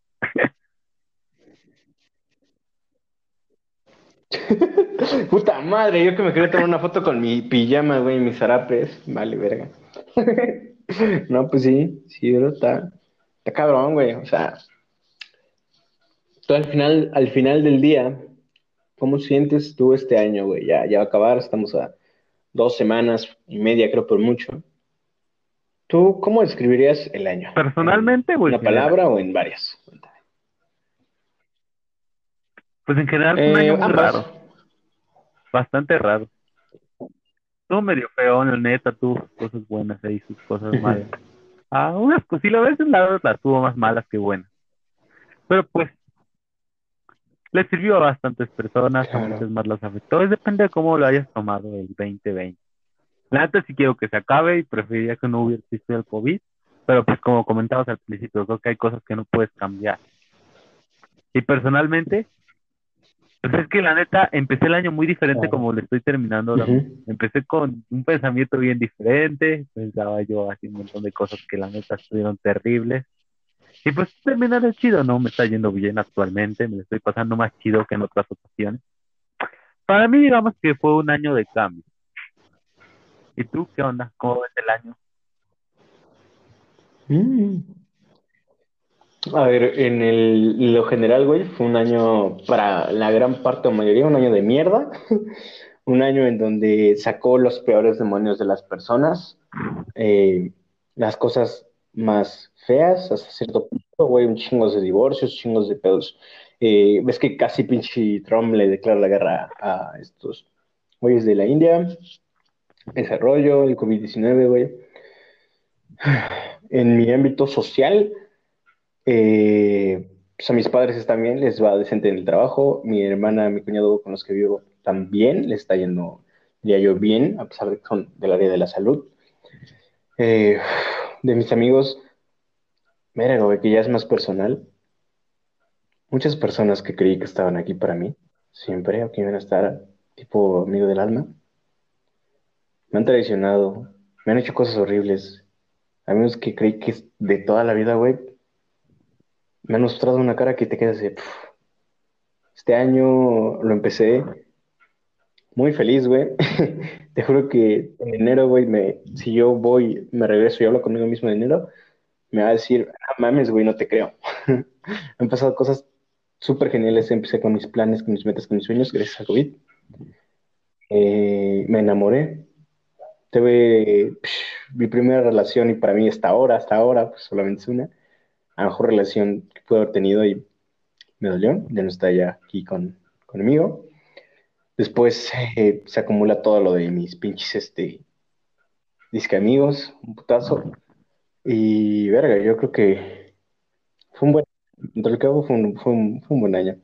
Speaker 2: Puta madre, yo que me quería tomar una foto con mi pijama, güey, mis zarapes. Vale, verga. no, pues sí, sí, pero está, está cabrón, güey. O sea, tú al final, al final del día, ¿cómo sientes tú este año, güey? Ya, ya va a acabar, estamos a dos semanas y media, creo, por mucho. ¿Tú cómo describirías el año?
Speaker 1: Personalmente, güey.
Speaker 2: ¿En una palabra o en varias?
Speaker 1: Pues en general un año muy raro. Bastante raro. Tú medio feo, la neta, tú cosas buenas ahí, sus cosas malas. Ah, unas cosas, a veces la las tuvo más malas que buenas. Pero pues, le sirvió a bastantes personas, a muchas más las afectó. depende de cómo lo hayas tomado el 2020. La neta sí quiero que se acabe y preferiría que no hubiera existido el COVID, pero pues como comentabas al principio, creo que hay cosas que no puedes cambiar. Y personalmente, pues es que la neta, empecé el año muy diferente como lo estoy terminando ahora. Empecé con un pensamiento bien diferente, pensaba yo así un montón de cosas que la neta estuvieron terribles. Y pues terminar es chido, ¿no? Me está yendo bien actualmente, me estoy pasando más chido que en otras ocasiones. Para mí, digamos que fue un año de cambio. ¿Y tú qué onda? ¿Cómo ves el año?
Speaker 2: Mm. A ver, en el, lo general, güey, fue un año para la gran parte o mayoría, un año de mierda. un año en donde sacó los peores demonios de las personas, eh, las cosas más feas hasta cierto punto, güey, un chingos de divorcios, chingos de pedos. Eh, ves que casi pinche Trump le declara la guerra a estos güeyes de la India, ese rollo, el COVID-19, güey. En mi ámbito social, eh, pues a mis padres bien, les va decente en el trabajo. Mi hermana, mi cuñado con los que vivo también le está yendo, ya yo bien, a pesar de que son del área de la salud. Eh, de mis amigos, mira, que ya es más personal. muchas personas que creí que estaban aquí para mí, siempre, o que iban a estar, tipo amigo del alma, me han traicionado, me han hecho cosas horribles. Amigos que creí que es de toda la vida, güey, me han mostrado una cara que te queda así. Este año lo empecé muy feliz, güey. te juro que en enero, güey, me, si yo voy, me regreso y hablo conmigo mismo en enero, me va a decir, ah, mames, güey, no te creo. Han pasado cosas súper geniales. Empecé con mis planes, con mis metas, con mis sueños, gracias a COVID. Eh, me enamoré. Tuve mi primera relación y para mí hasta ahora, hasta ahora, pues solamente es una, la mejor relación que pude haber tenido y me dolió. Ya no está ya aquí con, conmigo. Después eh, se acumula todo lo de mis pinches, este, disque amigos, un putazo. Y verga, yo creo que fue un buen, dentro del cabo fue un, fue un, fue un buen año.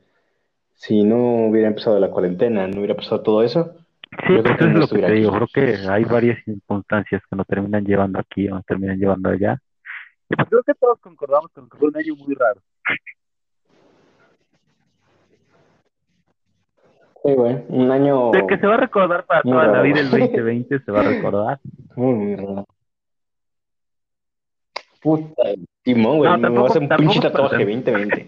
Speaker 2: Si no hubiera empezado la cuarentena, no hubiera pasado todo eso,
Speaker 1: Sí,
Speaker 2: yo creo
Speaker 1: pues
Speaker 2: que
Speaker 1: es
Speaker 2: no
Speaker 1: lo que te digo. Creo que hay varias circunstancias que nos terminan llevando aquí o nos terminan llevando allá. Y pues creo que todos concordamos con que fue un año muy raro.
Speaker 2: Sí, güey, un año
Speaker 1: De que se va a recordar para
Speaker 2: Muy
Speaker 1: toda la vida el 2020, se va a recordar.
Speaker 2: muy, muy raro. Puta, Timón, güey,
Speaker 1: No,
Speaker 2: me voy a hacer un pinche tatuaje
Speaker 1: para-
Speaker 2: 2020.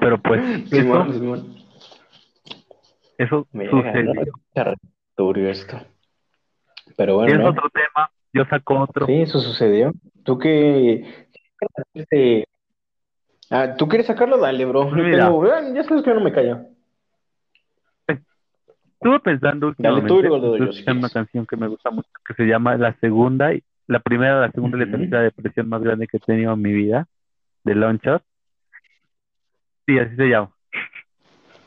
Speaker 1: Pero pues,
Speaker 2: Simón,
Speaker 1: eso,
Speaker 2: Simón.
Speaker 1: eso
Speaker 2: Mira,
Speaker 1: sucedió.
Speaker 2: esto. Pero bueno,
Speaker 1: es
Speaker 2: ¿no?
Speaker 1: otro tema. Yo saco otro.
Speaker 2: Sí, eso sucedió. ¿Tú qué? este, Ah, ¿tú quieres sacarlo? Dale, bro.
Speaker 1: Mira.
Speaker 2: tengo- Ya sabes que yo no me callo.
Speaker 1: Estuve pensando
Speaker 2: Dale tú doy yo, si
Speaker 1: una canción que me gusta mucho, que se llama La Segunda, y la primera, la segunda y la
Speaker 2: Ujú.
Speaker 1: tercera depresión más grande que he tenido en mi vida, de Launcher. Sí, así se llama.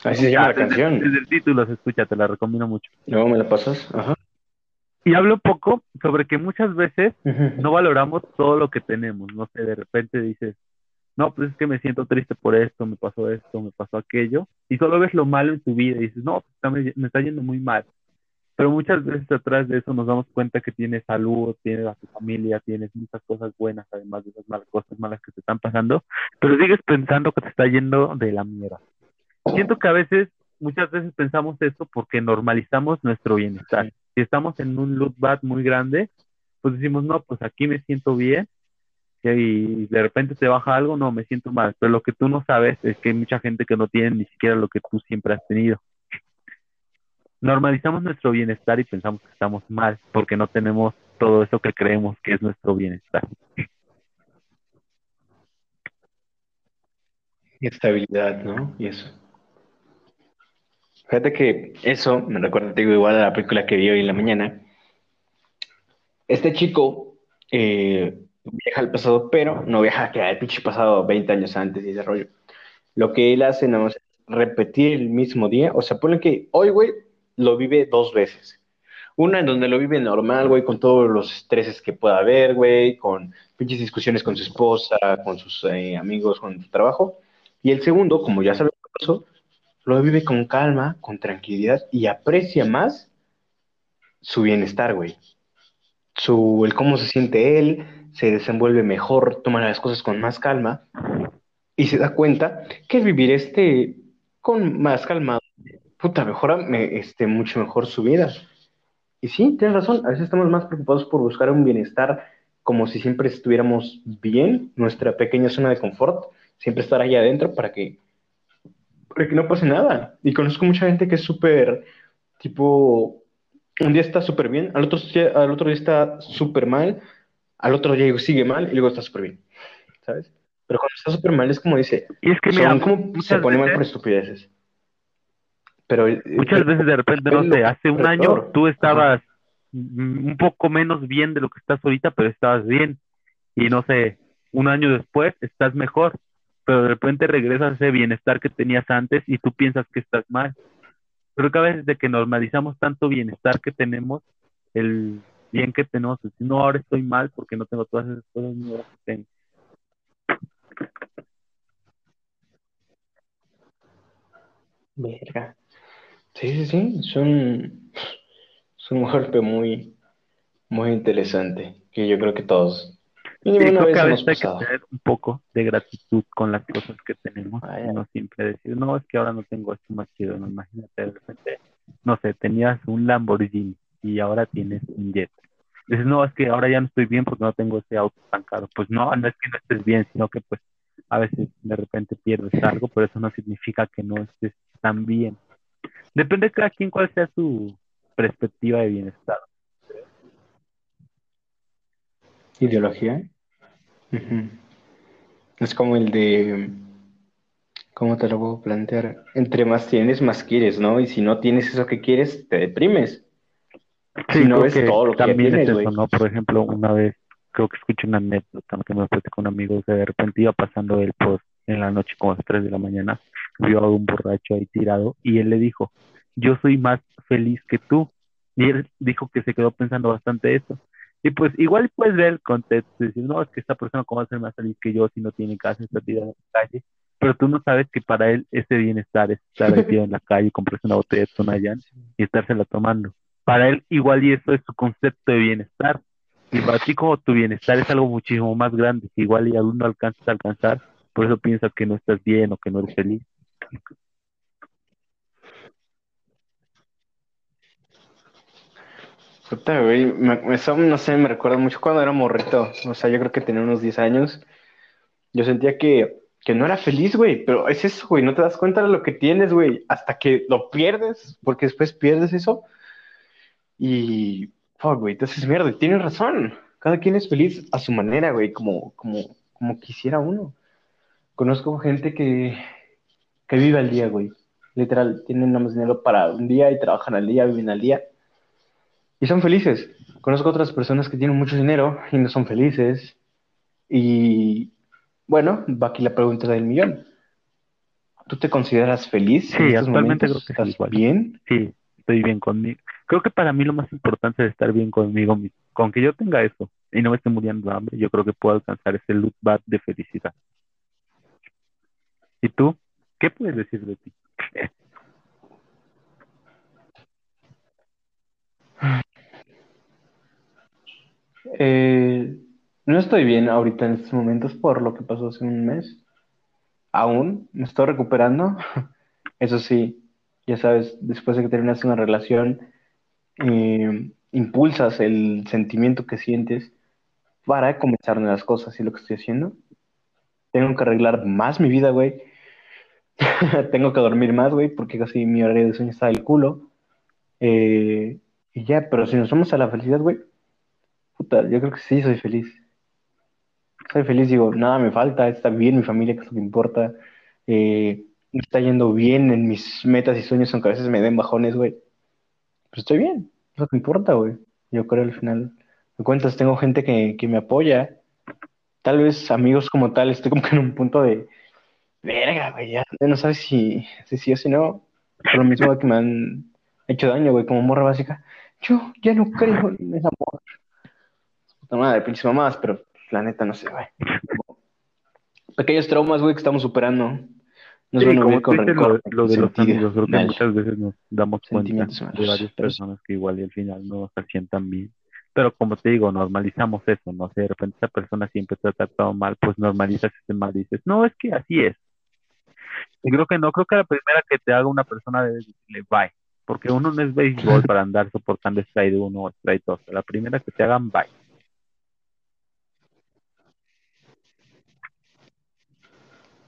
Speaker 2: Así se llama la
Speaker 1: Ah, desde-
Speaker 2: canción.
Speaker 1: Desde el título se escucha, te la recomiendo mucho.
Speaker 2: Luego me la pasas. Ajá.
Speaker 1: Y hablo un poco sobre que muchas veces no valoramos todo lo que tenemos. No sé, de repente dices, no, pues es que me siento triste por esto, me pasó esto, me pasó aquello. Y solo ves lo malo en tu vida y dices, no, pues está- me, me está yendo muy mal. Pero muchas veces atrás de eso nos damos cuenta que tienes salud, tienes a tu familia, tienes muchas cosas buenas, además de esas malas cosas malas que te están pasando, pero sigues pensando que te está yendo de la mierda. Siento que a veces, muchas veces pensamos eso porque normalizamos nuestro bienestar. Si estamos en un look bad muy grande, pues decimos, no, pues aquí me siento bien, y de repente te baja algo, no, me siento mal. Pero lo que tú no sabes es que hay mucha gente que no tiene ni siquiera lo que tú siempre has tenido. Normalizamos nuestro bienestar y pensamos que estamos mal porque no tenemos todo eso que creemos que es nuestro bienestar.
Speaker 2: Estabilidad, ¿no? Y eso. Fíjate que eso me recuerda, te digo, igual a la película que vi hoy en la mañana. Este chico eh, viaja al pasado, pero no viaja que al pinche pasado 20 años antes y ese rollo. Lo que él hace nada más es repetir el mismo día. O sea, ponle que hoy, güey, lo vive dos veces. Una en donde lo vive normal, güey, con todos los estreses que pueda haber, güey, con pinches discusiones con su esposa, con sus eh, amigos, con su trabajo. Y el segundo, como ya sabe lo que pasó, lo vive con calma, con tranquilidad y aprecia más su bienestar, güey. Su, el cómo se siente él, se desenvuelve mejor, toma las cosas con más calma y se da cuenta que vivir este con más calma, puta, mejora me- este, mucho mejor su vida. Y sí, tienes razón, a veces estamos más preocupados por buscar un bienestar como si siempre estuviéramos bien, nuestra pequeña zona de confort, siempre estar ahí adentro para que, para que no pase nada. Y conozco mucha gente que es súper, tipo, un día está súper bien, al otro, día- al otro día está súper mal, al otro día sigue mal y luego está súper bien, ¿sabes? Pero cuando está súper mal es como dice,
Speaker 1: Y es que, mira,
Speaker 2: como se pone mal por estupideces. Pero eh,
Speaker 1: Muchas veces de repente, no sé, hace un año tú estabas un poco menos bien de lo que estás ahorita, pero estabas bien. Y no sé, un año después estás mejor, pero de repente regresas a ese bienestar que tenías antes y tú piensas que estás mal. Creo que a veces de que normalizamos tanto bienestar que tenemos, el bien que tenemos, es, no, ahora estoy mal porque no tengo todas esas cosas nuevas que tengo.
Speaker 2: Verga. Sí, sí, sí, es un, es un golpe muy, muy interesante que yo creo que todos
Speaker 1: Sí, creo que a veces hay que tener un poco de gratitud con las cosas que tenemos y no siempre decir, no, es que ahora no tengo esto más chido, no, imagínate, de repente, no sé, tenías un Lamborghini y ahora tienes un jet. Dices, no, es que ahora ya no estoy bien porque no tengo ese auto tan caro. Pues no, no es que no estés bien, sino que pues a veces de repente pierdes algo, pero eso no significa que no estés tan bien. Depende de cada quien cuál sea su perspectiva de bienestar.
Speaker 2: Ideología. Es como el de, ¿cómo te lo puedo plantear? Entre más tienes, más quieres, ¿no? Y si no tienes eso que quieres, te deprimes.
Speaker 1: Si no ves todo lo que también es eso, ¿no? Por ejemplo, una vez creo que escuché una anécdota que me fue con amigos que de repente iba pasando el post en la noche como a las 3 de la mañana, vio a un borracho ahí tirado y él le dijo, yo soy más feliz que tú. Y él dijo que se quedó pensando bastante eso. Y pues igual puedes ver el contexto y decir, no, es que esta persona cómo va a ser más feliz que yo si no tiene casa, está tirada en la calle. Pero tú no sabes que para él ese bienestar es estar tirado en la calle, comprarse una botella de Tonayan y estársela tomando. Para él igual y eso es su concepto de bienestar. Y para ti como tu bienestar es algo muchísimo más grande, que igual y aún no alcanzas a alcanzar, por eso piensas que no estás bien o que no eres feliz.
Speaker 2: Puta, güey, eso no sé, me recuerda mucho cuando era morrito. O sea, yo creo que tenía unos 10 años. Yo sentía que, que no era feliz, güey, pero es eso, güey, no te das cuenta de lo que tienes, güey, hasta que lo pierdes, porque después pierdes eso. Y, fuck, güey, entonces mierda, tienes razón. Cada quien es feliz a su manera, güey, como, como, como quisiera uno. Conozco gente que, que vive al día, güey. Literal, tienen nada más dinero para un día y trabajan al día, viven al día y son felices. Conozco otras personas que tienen mucho dinero y no son felices. Y bueno, va aquí la pregunta del millón. ¿Tú te consideras feliz?
Speaker 1: Sí, actualmente creo que estás bien. Sí, estoy bien conmigo. Creo que para mí lo más importante es estar bien conmigo Con que yo tenga eso y no me esté muriendo de hambre, yo creo que puedo alcanzar ese look bad de felicidad. ¿Y tú? ¿Qué puedes decir de ti?
Speaker 2: Eh, no estoy bien ahorita en estos momentos por lo que pasó hace un mes. Aún me estoy recuperando. Eso sí, ya sabes, después de que terminas una relación, eh, impulsas el sentimiento que sientes para comenzar nuevas cosas y lo que estoy haciendo. Tengo que arreglar más mi vida, güey. Tengo que dormir más, güey, porque casi mi horario de sueño está del culo. Eh, y ya, pero si nos vamos a la felicidad, güey, yo creo que sí, soy feliz. Soy feliz, digo, nada me falta, está bien mi familia, que es lo que importa. Eh, está yendo bien en mis metas y sueños, aunque a veces me den bajones, güey. Pero estoy bien, lo que importa, güey. Yo creo al final me cuentas, tengo gente que, que me apoya. Tal vez amigos como tal, estoy como que en un punto de, verga, güey, ya no sabes si, si o si no. Por lo mismo que me han hecho daño, güey, como morra básica. Yo ya no creo en el amor no de pinches mamás, pero la neta no sé, güey. Pequeños traumas, güey, que estamos superando.
Speaker 1: Sí, como con rencor, lo, de los amigos, creo que muchas veces nos damos cuenta de varias personas que igual y al final no se sientan bien. Pero como te digo, normalizamos eso, ¿no? sé, de repente esa persona siempre te ha tratado mal, pues normalizas ese mal y dices, no, es que así es. Y creo que no, creo que la primera que te haga una persona debe decirle bye, porque uno no es béisbol para andar soportando strike uno o strike dos. La primera que te hagan bye.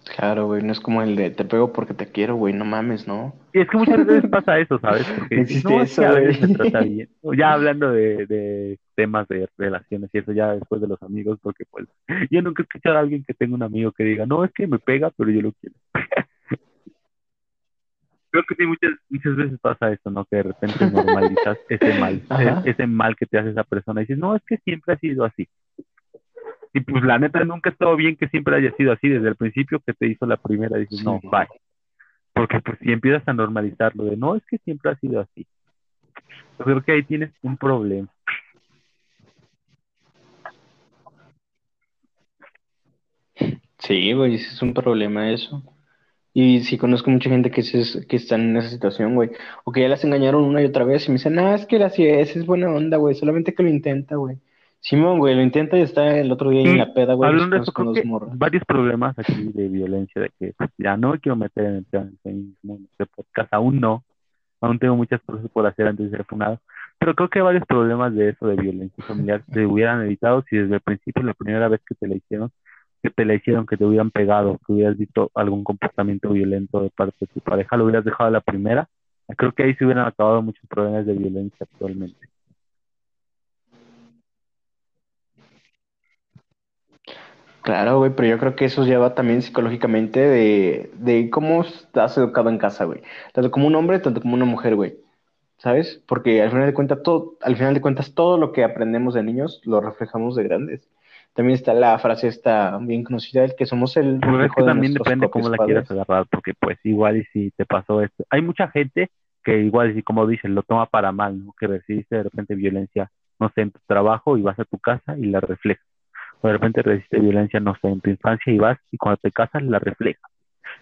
Speaker 2: Claro, güey, no es como el de te pego porque te quiero, güey, no mames, ¿no?
Speaker 1: Y es que muchas veces pasa eso, ¿sabes? Porque Existe eso, güey. Ya hablando de, de, temas de relaciones y eso, ya después de los amigos, porque pues yo nunca he escuchado a alguien que tenga un amigo que diga, no, es que me pega, pero yo lo quiero. Creo que sí, muchas, muchas veces pasa eso, ¿no? Que de repente normalizas ese mal, ese mal que te hace esa persona y dices, no, es que siempre ha sido así. Y pues la neta nunca ha estado bien que siempre haya sido así. Desde el principio que te hizo la primera, dices, no, bye. Porque pues si empiezas a normalizarlo de, no, es que siempre ha sido así. Yo creo que ahí tienes un problema.
Speaker 2: Sí, güey, es un problema eso. Y sí conozco mucha gente que, se, que está en esa situación, güey. O que ya las engañaron una y otra vez y me dicen, ah, es que la es, es buena onda, güey. Solamente que lo intenta, güey. Simón, güey, lo intenta y está el otro día en
Speaker 1: Y
Speaker 2: la peda, güey,
Speaker 1: hablando de eso,
Speaker 2: con
Speaker 1: creo que varios problemas aquí de violencia, de que pues, ya no me quiero meter en el tema del feminismo en este podcast, aún no, aún tengo muchas cosas por hacer antes de ser funado, pero creo que varios problemas de eso, de violencia familiar, se hubieran evitado si desde el principio, la primera vez que te la hicieron, que te la hicieron, que te hubieran pegado, que hubieras visto algún comportamiento violento de parte de tu pareja, lo hubieras dejado a la primera, creo que ahí se hubieran acabado muchos problemas de violencia actualmente.
Speaker 2: Claro, güey, pero yo creo que eso ya va también psicológicamente de, de cómo estás educado en casa, güey. Tanto como un hombre, tanto como una mujer, güey. ¿Sabes? Porque al final de cuentas, todo, al final de cuentas, todo lo que aprendemos de niños lo reflejamos de grandes. También está la frase esta bien conocida, el que somos el
Speaker 1: Pero es
Speaker 2: reflejo
Speaker 1: que
Speaker 2: de
Speaker 1: también depende cómo la quieras agarrar, porque pues igual y si te pasó esto, hay mucha gente que igual y como dices, lo toma para mal, ¿no? Que recibiste de repente violencia, no sé, en tu trabajo y vas a tu casa y la reflejas. O de repente recibiste violencia, no sé, en tu infancia y vas y cuando te casas la reflejas.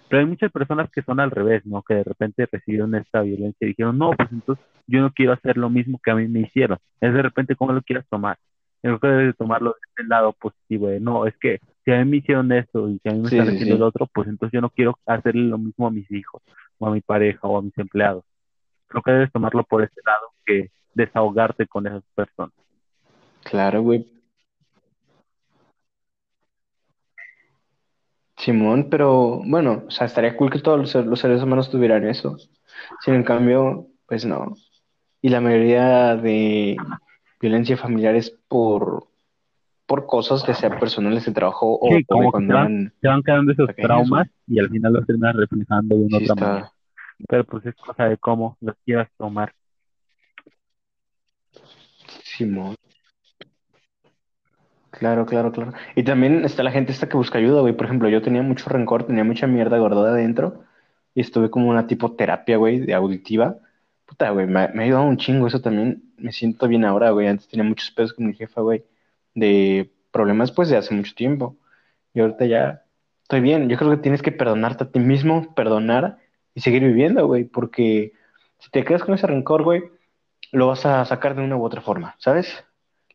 Speaker 1: Pero hay muchas personas que son al revés, ¿no? Que de repente recibieron esta violencia y dijeron, no, pues entonces yo no quiero hacer lo mismo que a mí me hicieron. Es de repente cómo lo quieras tomar. Yo creo que debes de tomarlo desde el lado positivo de, no, es que si a mí me hicieron esto y si a mí me
Speaker 2: Sí,
Speaker 1: están haciendo
Speaker 2: sí.
Speaker 1: el otro, pues entonces yo no quiero hacerle lo mismo a mis hijos, o a mi pareja, o a mis empleados. Creo que debes tomarlo por ese lado que desahogarte con esas personas.
Speaker 2: Claro, güey. Simón, pero bueno, o sea, estaría cool que todos los, ser- los seres humanos tuvieran eso. Sin en cambio, pues no. Y la mayoría de violencia familiar es por, por cosas que sean personales de trabajo o,
Speaker 1: Sí,
Speaker 2: o de
Speaker 1: como que
Speaker 2: cuando
Speaker 1: van,
Speaker 2: eran
Speaker 1: te van quedando esos
Speaker 2: pequeños,
Speaker 1: traumas y al final los terminas reflejando de una
Speaker 2: Sí
Speaker 1: otra
Speaker 2: está.
Speaker 1: manera. Pero pues es cosa de cómo los quieras tomar.
Speaker 2: Simón. Claro, claro, claro. Y también está la gente esta que busca ayuda, güey. Por ejemplo, yo tenía mucho rencor, tenía mucha mierda guardada adentro y estuve como una tipo terapia, güey, de auditiva. Puta, güey, me, me ha ayudado un chingo eso también. Me siento bien ahora, güey. Antes tenía muchos pedos con mi jefa, güey, de problemas, pues, de hace mucho tiempo. Y ahorita ya estoy bien. Yo creo que tienes que perdonarte a ti mismo, perdonar y seguir viviendo, güey, porque si te quedas con ese rencor, güey, lo vas a sacar de una u otra forma, ¿sabes?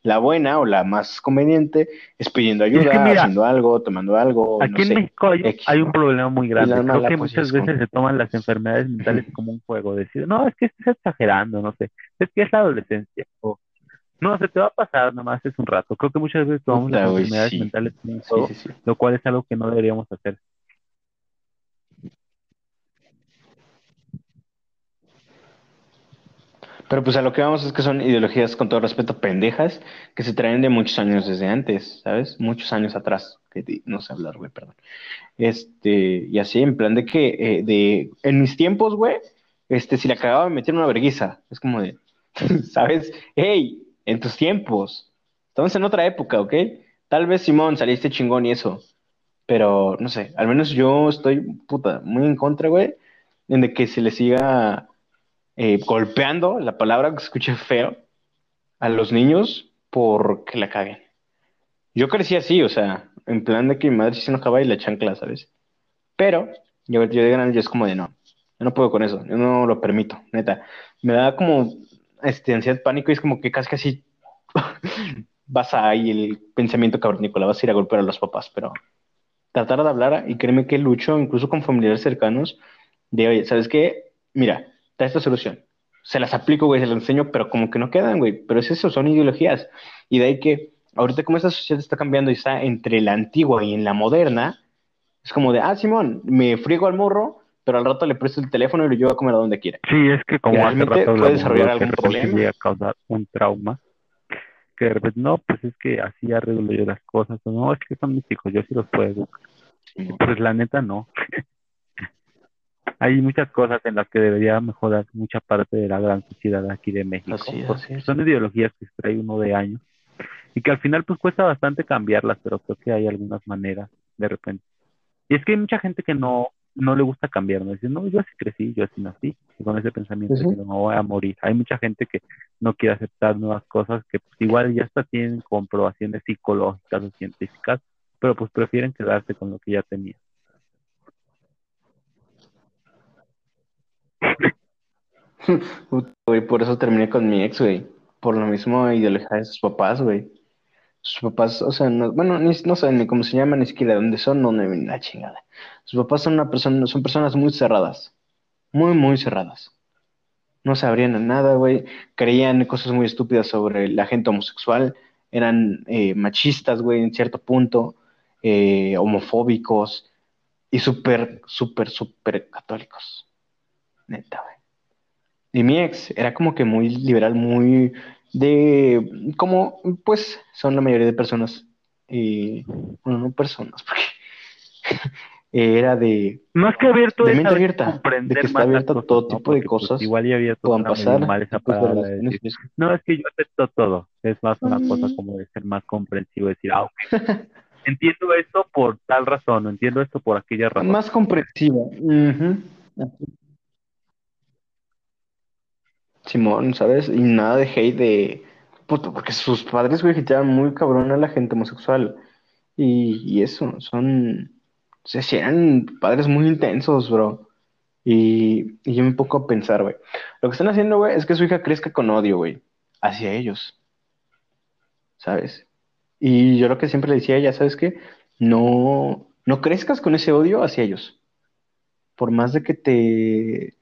Speaker 2: La buena o la más conveniente es pidiendo
Speaker 1: es
Speaker 2: ayuda,
Speaker 1: que mira,
Speaker 2: haciendo algo, tomando algo,
Speaker 1: Aquí
Speaker 2: no
Speaker 1: en
Speaker 2: sé.
Speaker 1: México hay,
Speaker 2: X,
Speaker 1: hay
Speaker 2: ¿no?
Speaker 1: un problema muy grande. Creo
Speaker 2: mala,
Speaker 1: que
Speaker 2: pues
Speaker 1: muchas
Speaker 2: es
Speaker 1: veces se toman las enfermedades mentales como un juego. Decir, no, es que estás exagerando, no sé. Es que es la adolescencia. O, no, se te va a pasar, nomás es un rato. Creo que muchas veces tomamos las enfermedades
Speaker 2: sí.
Speaker 1: mentales como un juego,
Speaker 2: sí, sí.
Speaker 1: lo cual es algo que no deberíamos hacer.
Speaker 2: Pero pues a lo que vamos es que son ideologías, con todo respeto, pendejas, que se traen de muchos años desde antes, ¿sabes? Muchos años atrás. Que no sé hablar, güey, perdón. Este, y así, en plan de que, eh, de, en mis tiempos, güey, este, si la cagaba me metían una verguiza. Es como de, ¿sabes? Hey, en tus tiempos. Estamos en otra época, ¿ok? Tal vez, Simón, saliste chingón y eso. Pero, no sé, al menos yo estoy, puta, muy en contra, güey, en de que se le siga eh, golpeando, la palabra que se escuche feo, a los niños porque la caguen. Yo crecí así, o sea, en plan de que mi madre se enojaba y la chancla, ¿sabes? Pero yo, yo de grande yo es como de no, yo no puedo con eso, yo no lo permito, neta. Me da como este, ansiedad, pánico y es como que casi casi vas ahí el pensamiento cavernícola, vas a ir a golpear a los papás, pero tratar de hablar y créeme que lucho incluso con familiares cercanos de, oye, ¿sabes qué? Mira, da esta solución. Se las aplico, güey, se las enseño, pero como que no quedan, güey. Pero es eso, son ideologías. Y de ahí que ahorita como esta sociedad está cambiando y está entre la antigua y en la moderna, es como de, ah, Simón, me friego al morro, pero al rato le presto el teléfono y lo llevo a comer a donde quiera.
Speaker 1: Sí, es que como hace rato
Speaker 2: puede desarrollar algún problema.
Speaker 1: llega a causar un trauma. Que de repente, no, pues es que así arreglo yo las cosas. O no, es que son mis hijos, yo sí los puedo educar. Pues la neta, no. Hay muchas cosas en las que debería mejorar mucha parte de la gran sociedad aquí de México.
Speaker 2: Así es,
Speaker 1: porque
Speaker 2: así es.
Speaker 1: Son ideologías que se trae uno de años y que al final pues cuesta bastante cambiarlas, pero creo que hay algunas maneras de repente. Y es que hay mucha gente que no no le gusta cambiar, no dice, no, yo así crecí, yo así nací, y con ese pensamiento
Speaker 2: Pues
Speaker 1: de que no voy a morir. Hay mucha gente que no quiere aceptar nuevas cosas que pues, igual ya hasta tienen comprobaciones psicológicas o científicas, pero pues prefieren quedarse con lo que ya tenían.
Speaker 2: Güey, por eso terminé con mi ex, güey. Por lo mismo ideología de sus papás, güey. Sus papás, o sea, no, bueno, ni, no saben ni cómo se llaman, ni siquiera de dónde son, no, no, la chingada. Sus papás son una persona, son personas muy cerradas, muy, muy cerradas. No sabrían nada, güey. Creían cosas muy estúpidas sobre la gente homosexual. Eran eh, machistas, güey, en cierto punto, eh, homofóbicos y súper, súper, súper católicos. Neta, güey. Y mi ex era como que muy liberal, muy de, como, pues, son la mayoría de personas. Y, bueno, no personas, porque era de...
Speaker 1: Más que abierto,
Speaker 2: de mente abierta, de
Speaker 1: comprender
Speaker 2: que está abierta a todo tipo de
Speaker 1: pues,
Speaker 2: cosas
Speaker 1: igual ya había
Speaker 2: puedan pasar.
Speaker 1: mal esa
Speaker 2: y pues,
Speaker 1: palabra de decir,
Speaker 2: y
Speaker 1: no, es que yo acepto todo. Es más una cosa
Speaker 2: Mm.
Speaker 1: como de ser más comprensivo, decir, ah, ok, entiendo esto por tal razón, entiendo esto por aquella razón.
Speaker 2: Más comprensiva. Ujú. Simón, ¿sabes? Y nada de hate de... Puto, porque sus padres, güey, hateaban muy cabrón a la gente homosexual. Y, y eso, son... O eran padres muy intensos, bro. Y, y yo me pongo a pensar, güey. Lo que están haciendo, güey, es que su hija crezca con odio, güey, hacia ellos, ¿sabes? Y yo lo que siempre le decía a ella, ¿sabes qué? No, no crezcas con ese odio hacia ellos. Por más de que te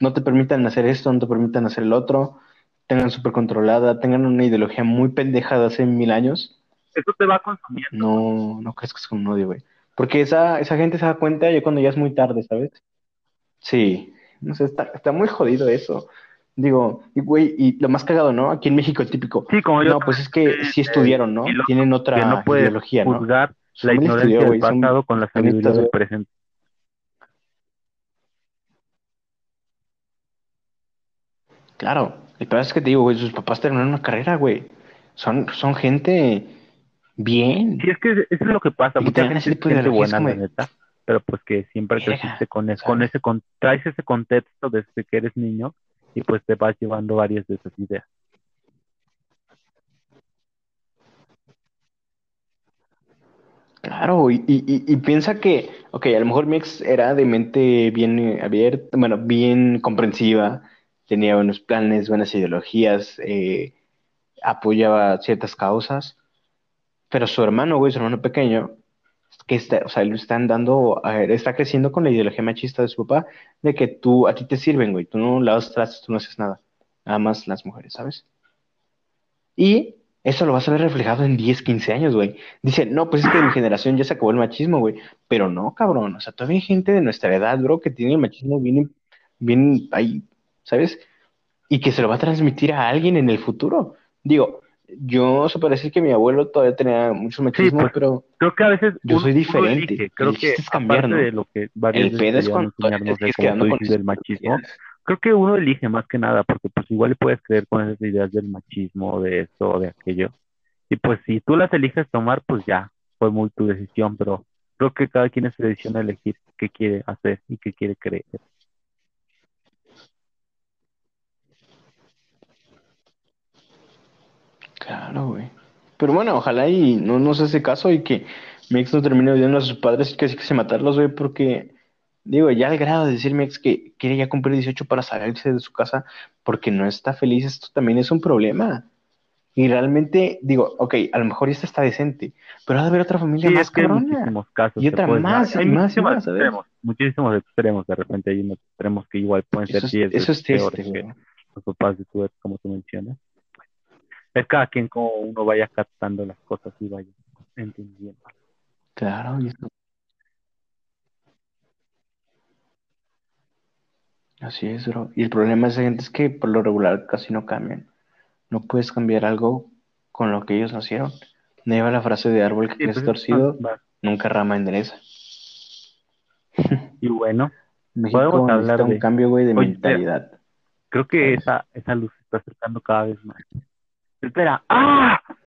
Speaker 2: no te permitan hacer esto, no te permitan hacer el otro, tengan súper controlada, tengan una ideología muy pendeja de hace mil años,
Speaker 1: Eso te va consumiendo.
Speaker 2: no, no crezcas con un odio, güey. Porque esa, esa gente se da cuenta ya cuando ya es muy tarde, ¿sabes? Sí, no sé, está, está muy jodido eso. Digo, y güey, y lo más cagado, ¿no? Aquí en México el típico,
Speaker 1: Sí, como yo
Speaker 2: no, pues es que sí estudiaron, ¿no?
Speaker 1: lo-
Speaker 2: Tienen
Speaker 1: que
Speaker 2: otra
Speaker 1: no puedes
Speaker 2: ideología, ¿no?
Speaker 1: juzgar la ignorancia
Speaker 2: estudió,
Speaker 1: del
Speaker 2: son
Speaker 1: pasado con la sabiduría
Speaker 2: planetas,
Speaker 1: del presente.
Speaker 2: Claro, el peor es que te digo, güey, sus papás terminaron una carrera, güey. Son, son gente bien.
Speaker 1: Sí, es que eso es lo que pasa.
Speaker 2: Y
Speaker 1: Mucha gente
Speaker 2: ese
Speaker 1: es
Speaker 2: tipo de
Speaker 1: gente buena,
Speaker 2: como
Speaker 1: neta, pero pues que siempre creciste con, es- con ese, con, traes ese contexto desde que eres niño y pues te vas llevando varias de esas ideas.
Speaker 2: Claro, y, y, y- y piensa que, ok, a lo mejor mi ex era de mente bien eh, abierta, bueno, bien comprensiva, tenía buenos planes, buenas ideologías, eh, apoyaba ciertas causas, pero su hermano, güey, su hermano pequeño, que está, o sea, le están dando, está creciendo con la ideología machista de su papá, de que tú, a ti te sirven, güey, tú no lavas trastes, tú no haces nada, nada más las mujeres, ¿sabes? Y eso lo vas a ver reflejado en 10, 15 años, güey. Dice, no, pues es que mi generación ya se acabó el machismo, güey. Pero no, cabrón. O sea, todavía hay gente de nuestra edad, bro, que tiene el machismo bien, bien ahí, ¿sabes? Y que se lo va a transmitir a alguien en el futuro. Digo, yo se puede decir que mi abuelo todavía tenía mucho machismo,
Speaker 1: pues,
Speaker 2: pero
Speaker 1: Creo que a veces
Speaker 2: Yo soy diferente.
Speaker 1: elige. Creo que
Speaker 2: es cambiar,
Speaker 1: de lo que
Speaker 2: el pedo es cuando quedando
Speaker 1: tú
Speaker 2: con
Speaker 1: del machismo, creo que uno elige más que nada, porque pues igual puedes creer con esas ideas del machismo, de esto de aquello. Y pues si tú las eliges tomar, pues ya, fue muy tu decisión, pero creo que cada quien es su decisión a elegir qué quiere hacer y qué quiere creer.
Speaker 2: Claro, güey. Pero bueno, ojalá y no nos hace caso y que mi ex no termine odiando a sus padres y que sí que se matarlos, güey, porque, digo, ya al grado de decir mi ex que quiere ya cumplir 18 para salirse de su casa porque no está feliz, esto también es un problema. Y realmente, digo, ok, a lo mejor esta está decente, pero ha de haber otra familia
Speaker 1: Sí,
Speaker 2: más
Speaker 1: es que hay
Speaker 2: cabrona.
Speaker 1: muchísimos casos.
Speaker 2: Y otra más,
Speaker 1: dar.
Speaker 2: y
Speaker 1: Hay
Speaker 2: más, y más,
Speaker 1: muchísimos extremos. De repente hay unos extremos que igual pueden ser
Speaker 2: es,
Speaker 1: 10
Speaker 2: eso es triste,
Speaker 1: que
Speaker 2: güey.
Speaker 1: los papás de tu ex, como tú mencionas. Es cada quien como uno vaya captando las cosas y vaya entendiendo.
Speaker 2: Claro, y eso- así es, bro. Y el problema de esa gente es que por lo regular casi no cambian. No puedes cambiar algo con lo que ellos nacieron. No lleva la frase de árbol que
Speaker 1: Sí,
Speaker 2: crece
Speaker 1: pues,
Speaker 2: torcido, nunca rama endereza.
Speaker 1: Y bueno,
Speaker 2: México
Speaker 1: Podemos hablar
Speaker 2: un cambio, güey, de
Speaker 1: Oye,
Speaker 2: mentalidad.
Speaker 1: creo que esa, esa luz se está acercando cada vez más. Espera, ¡ah!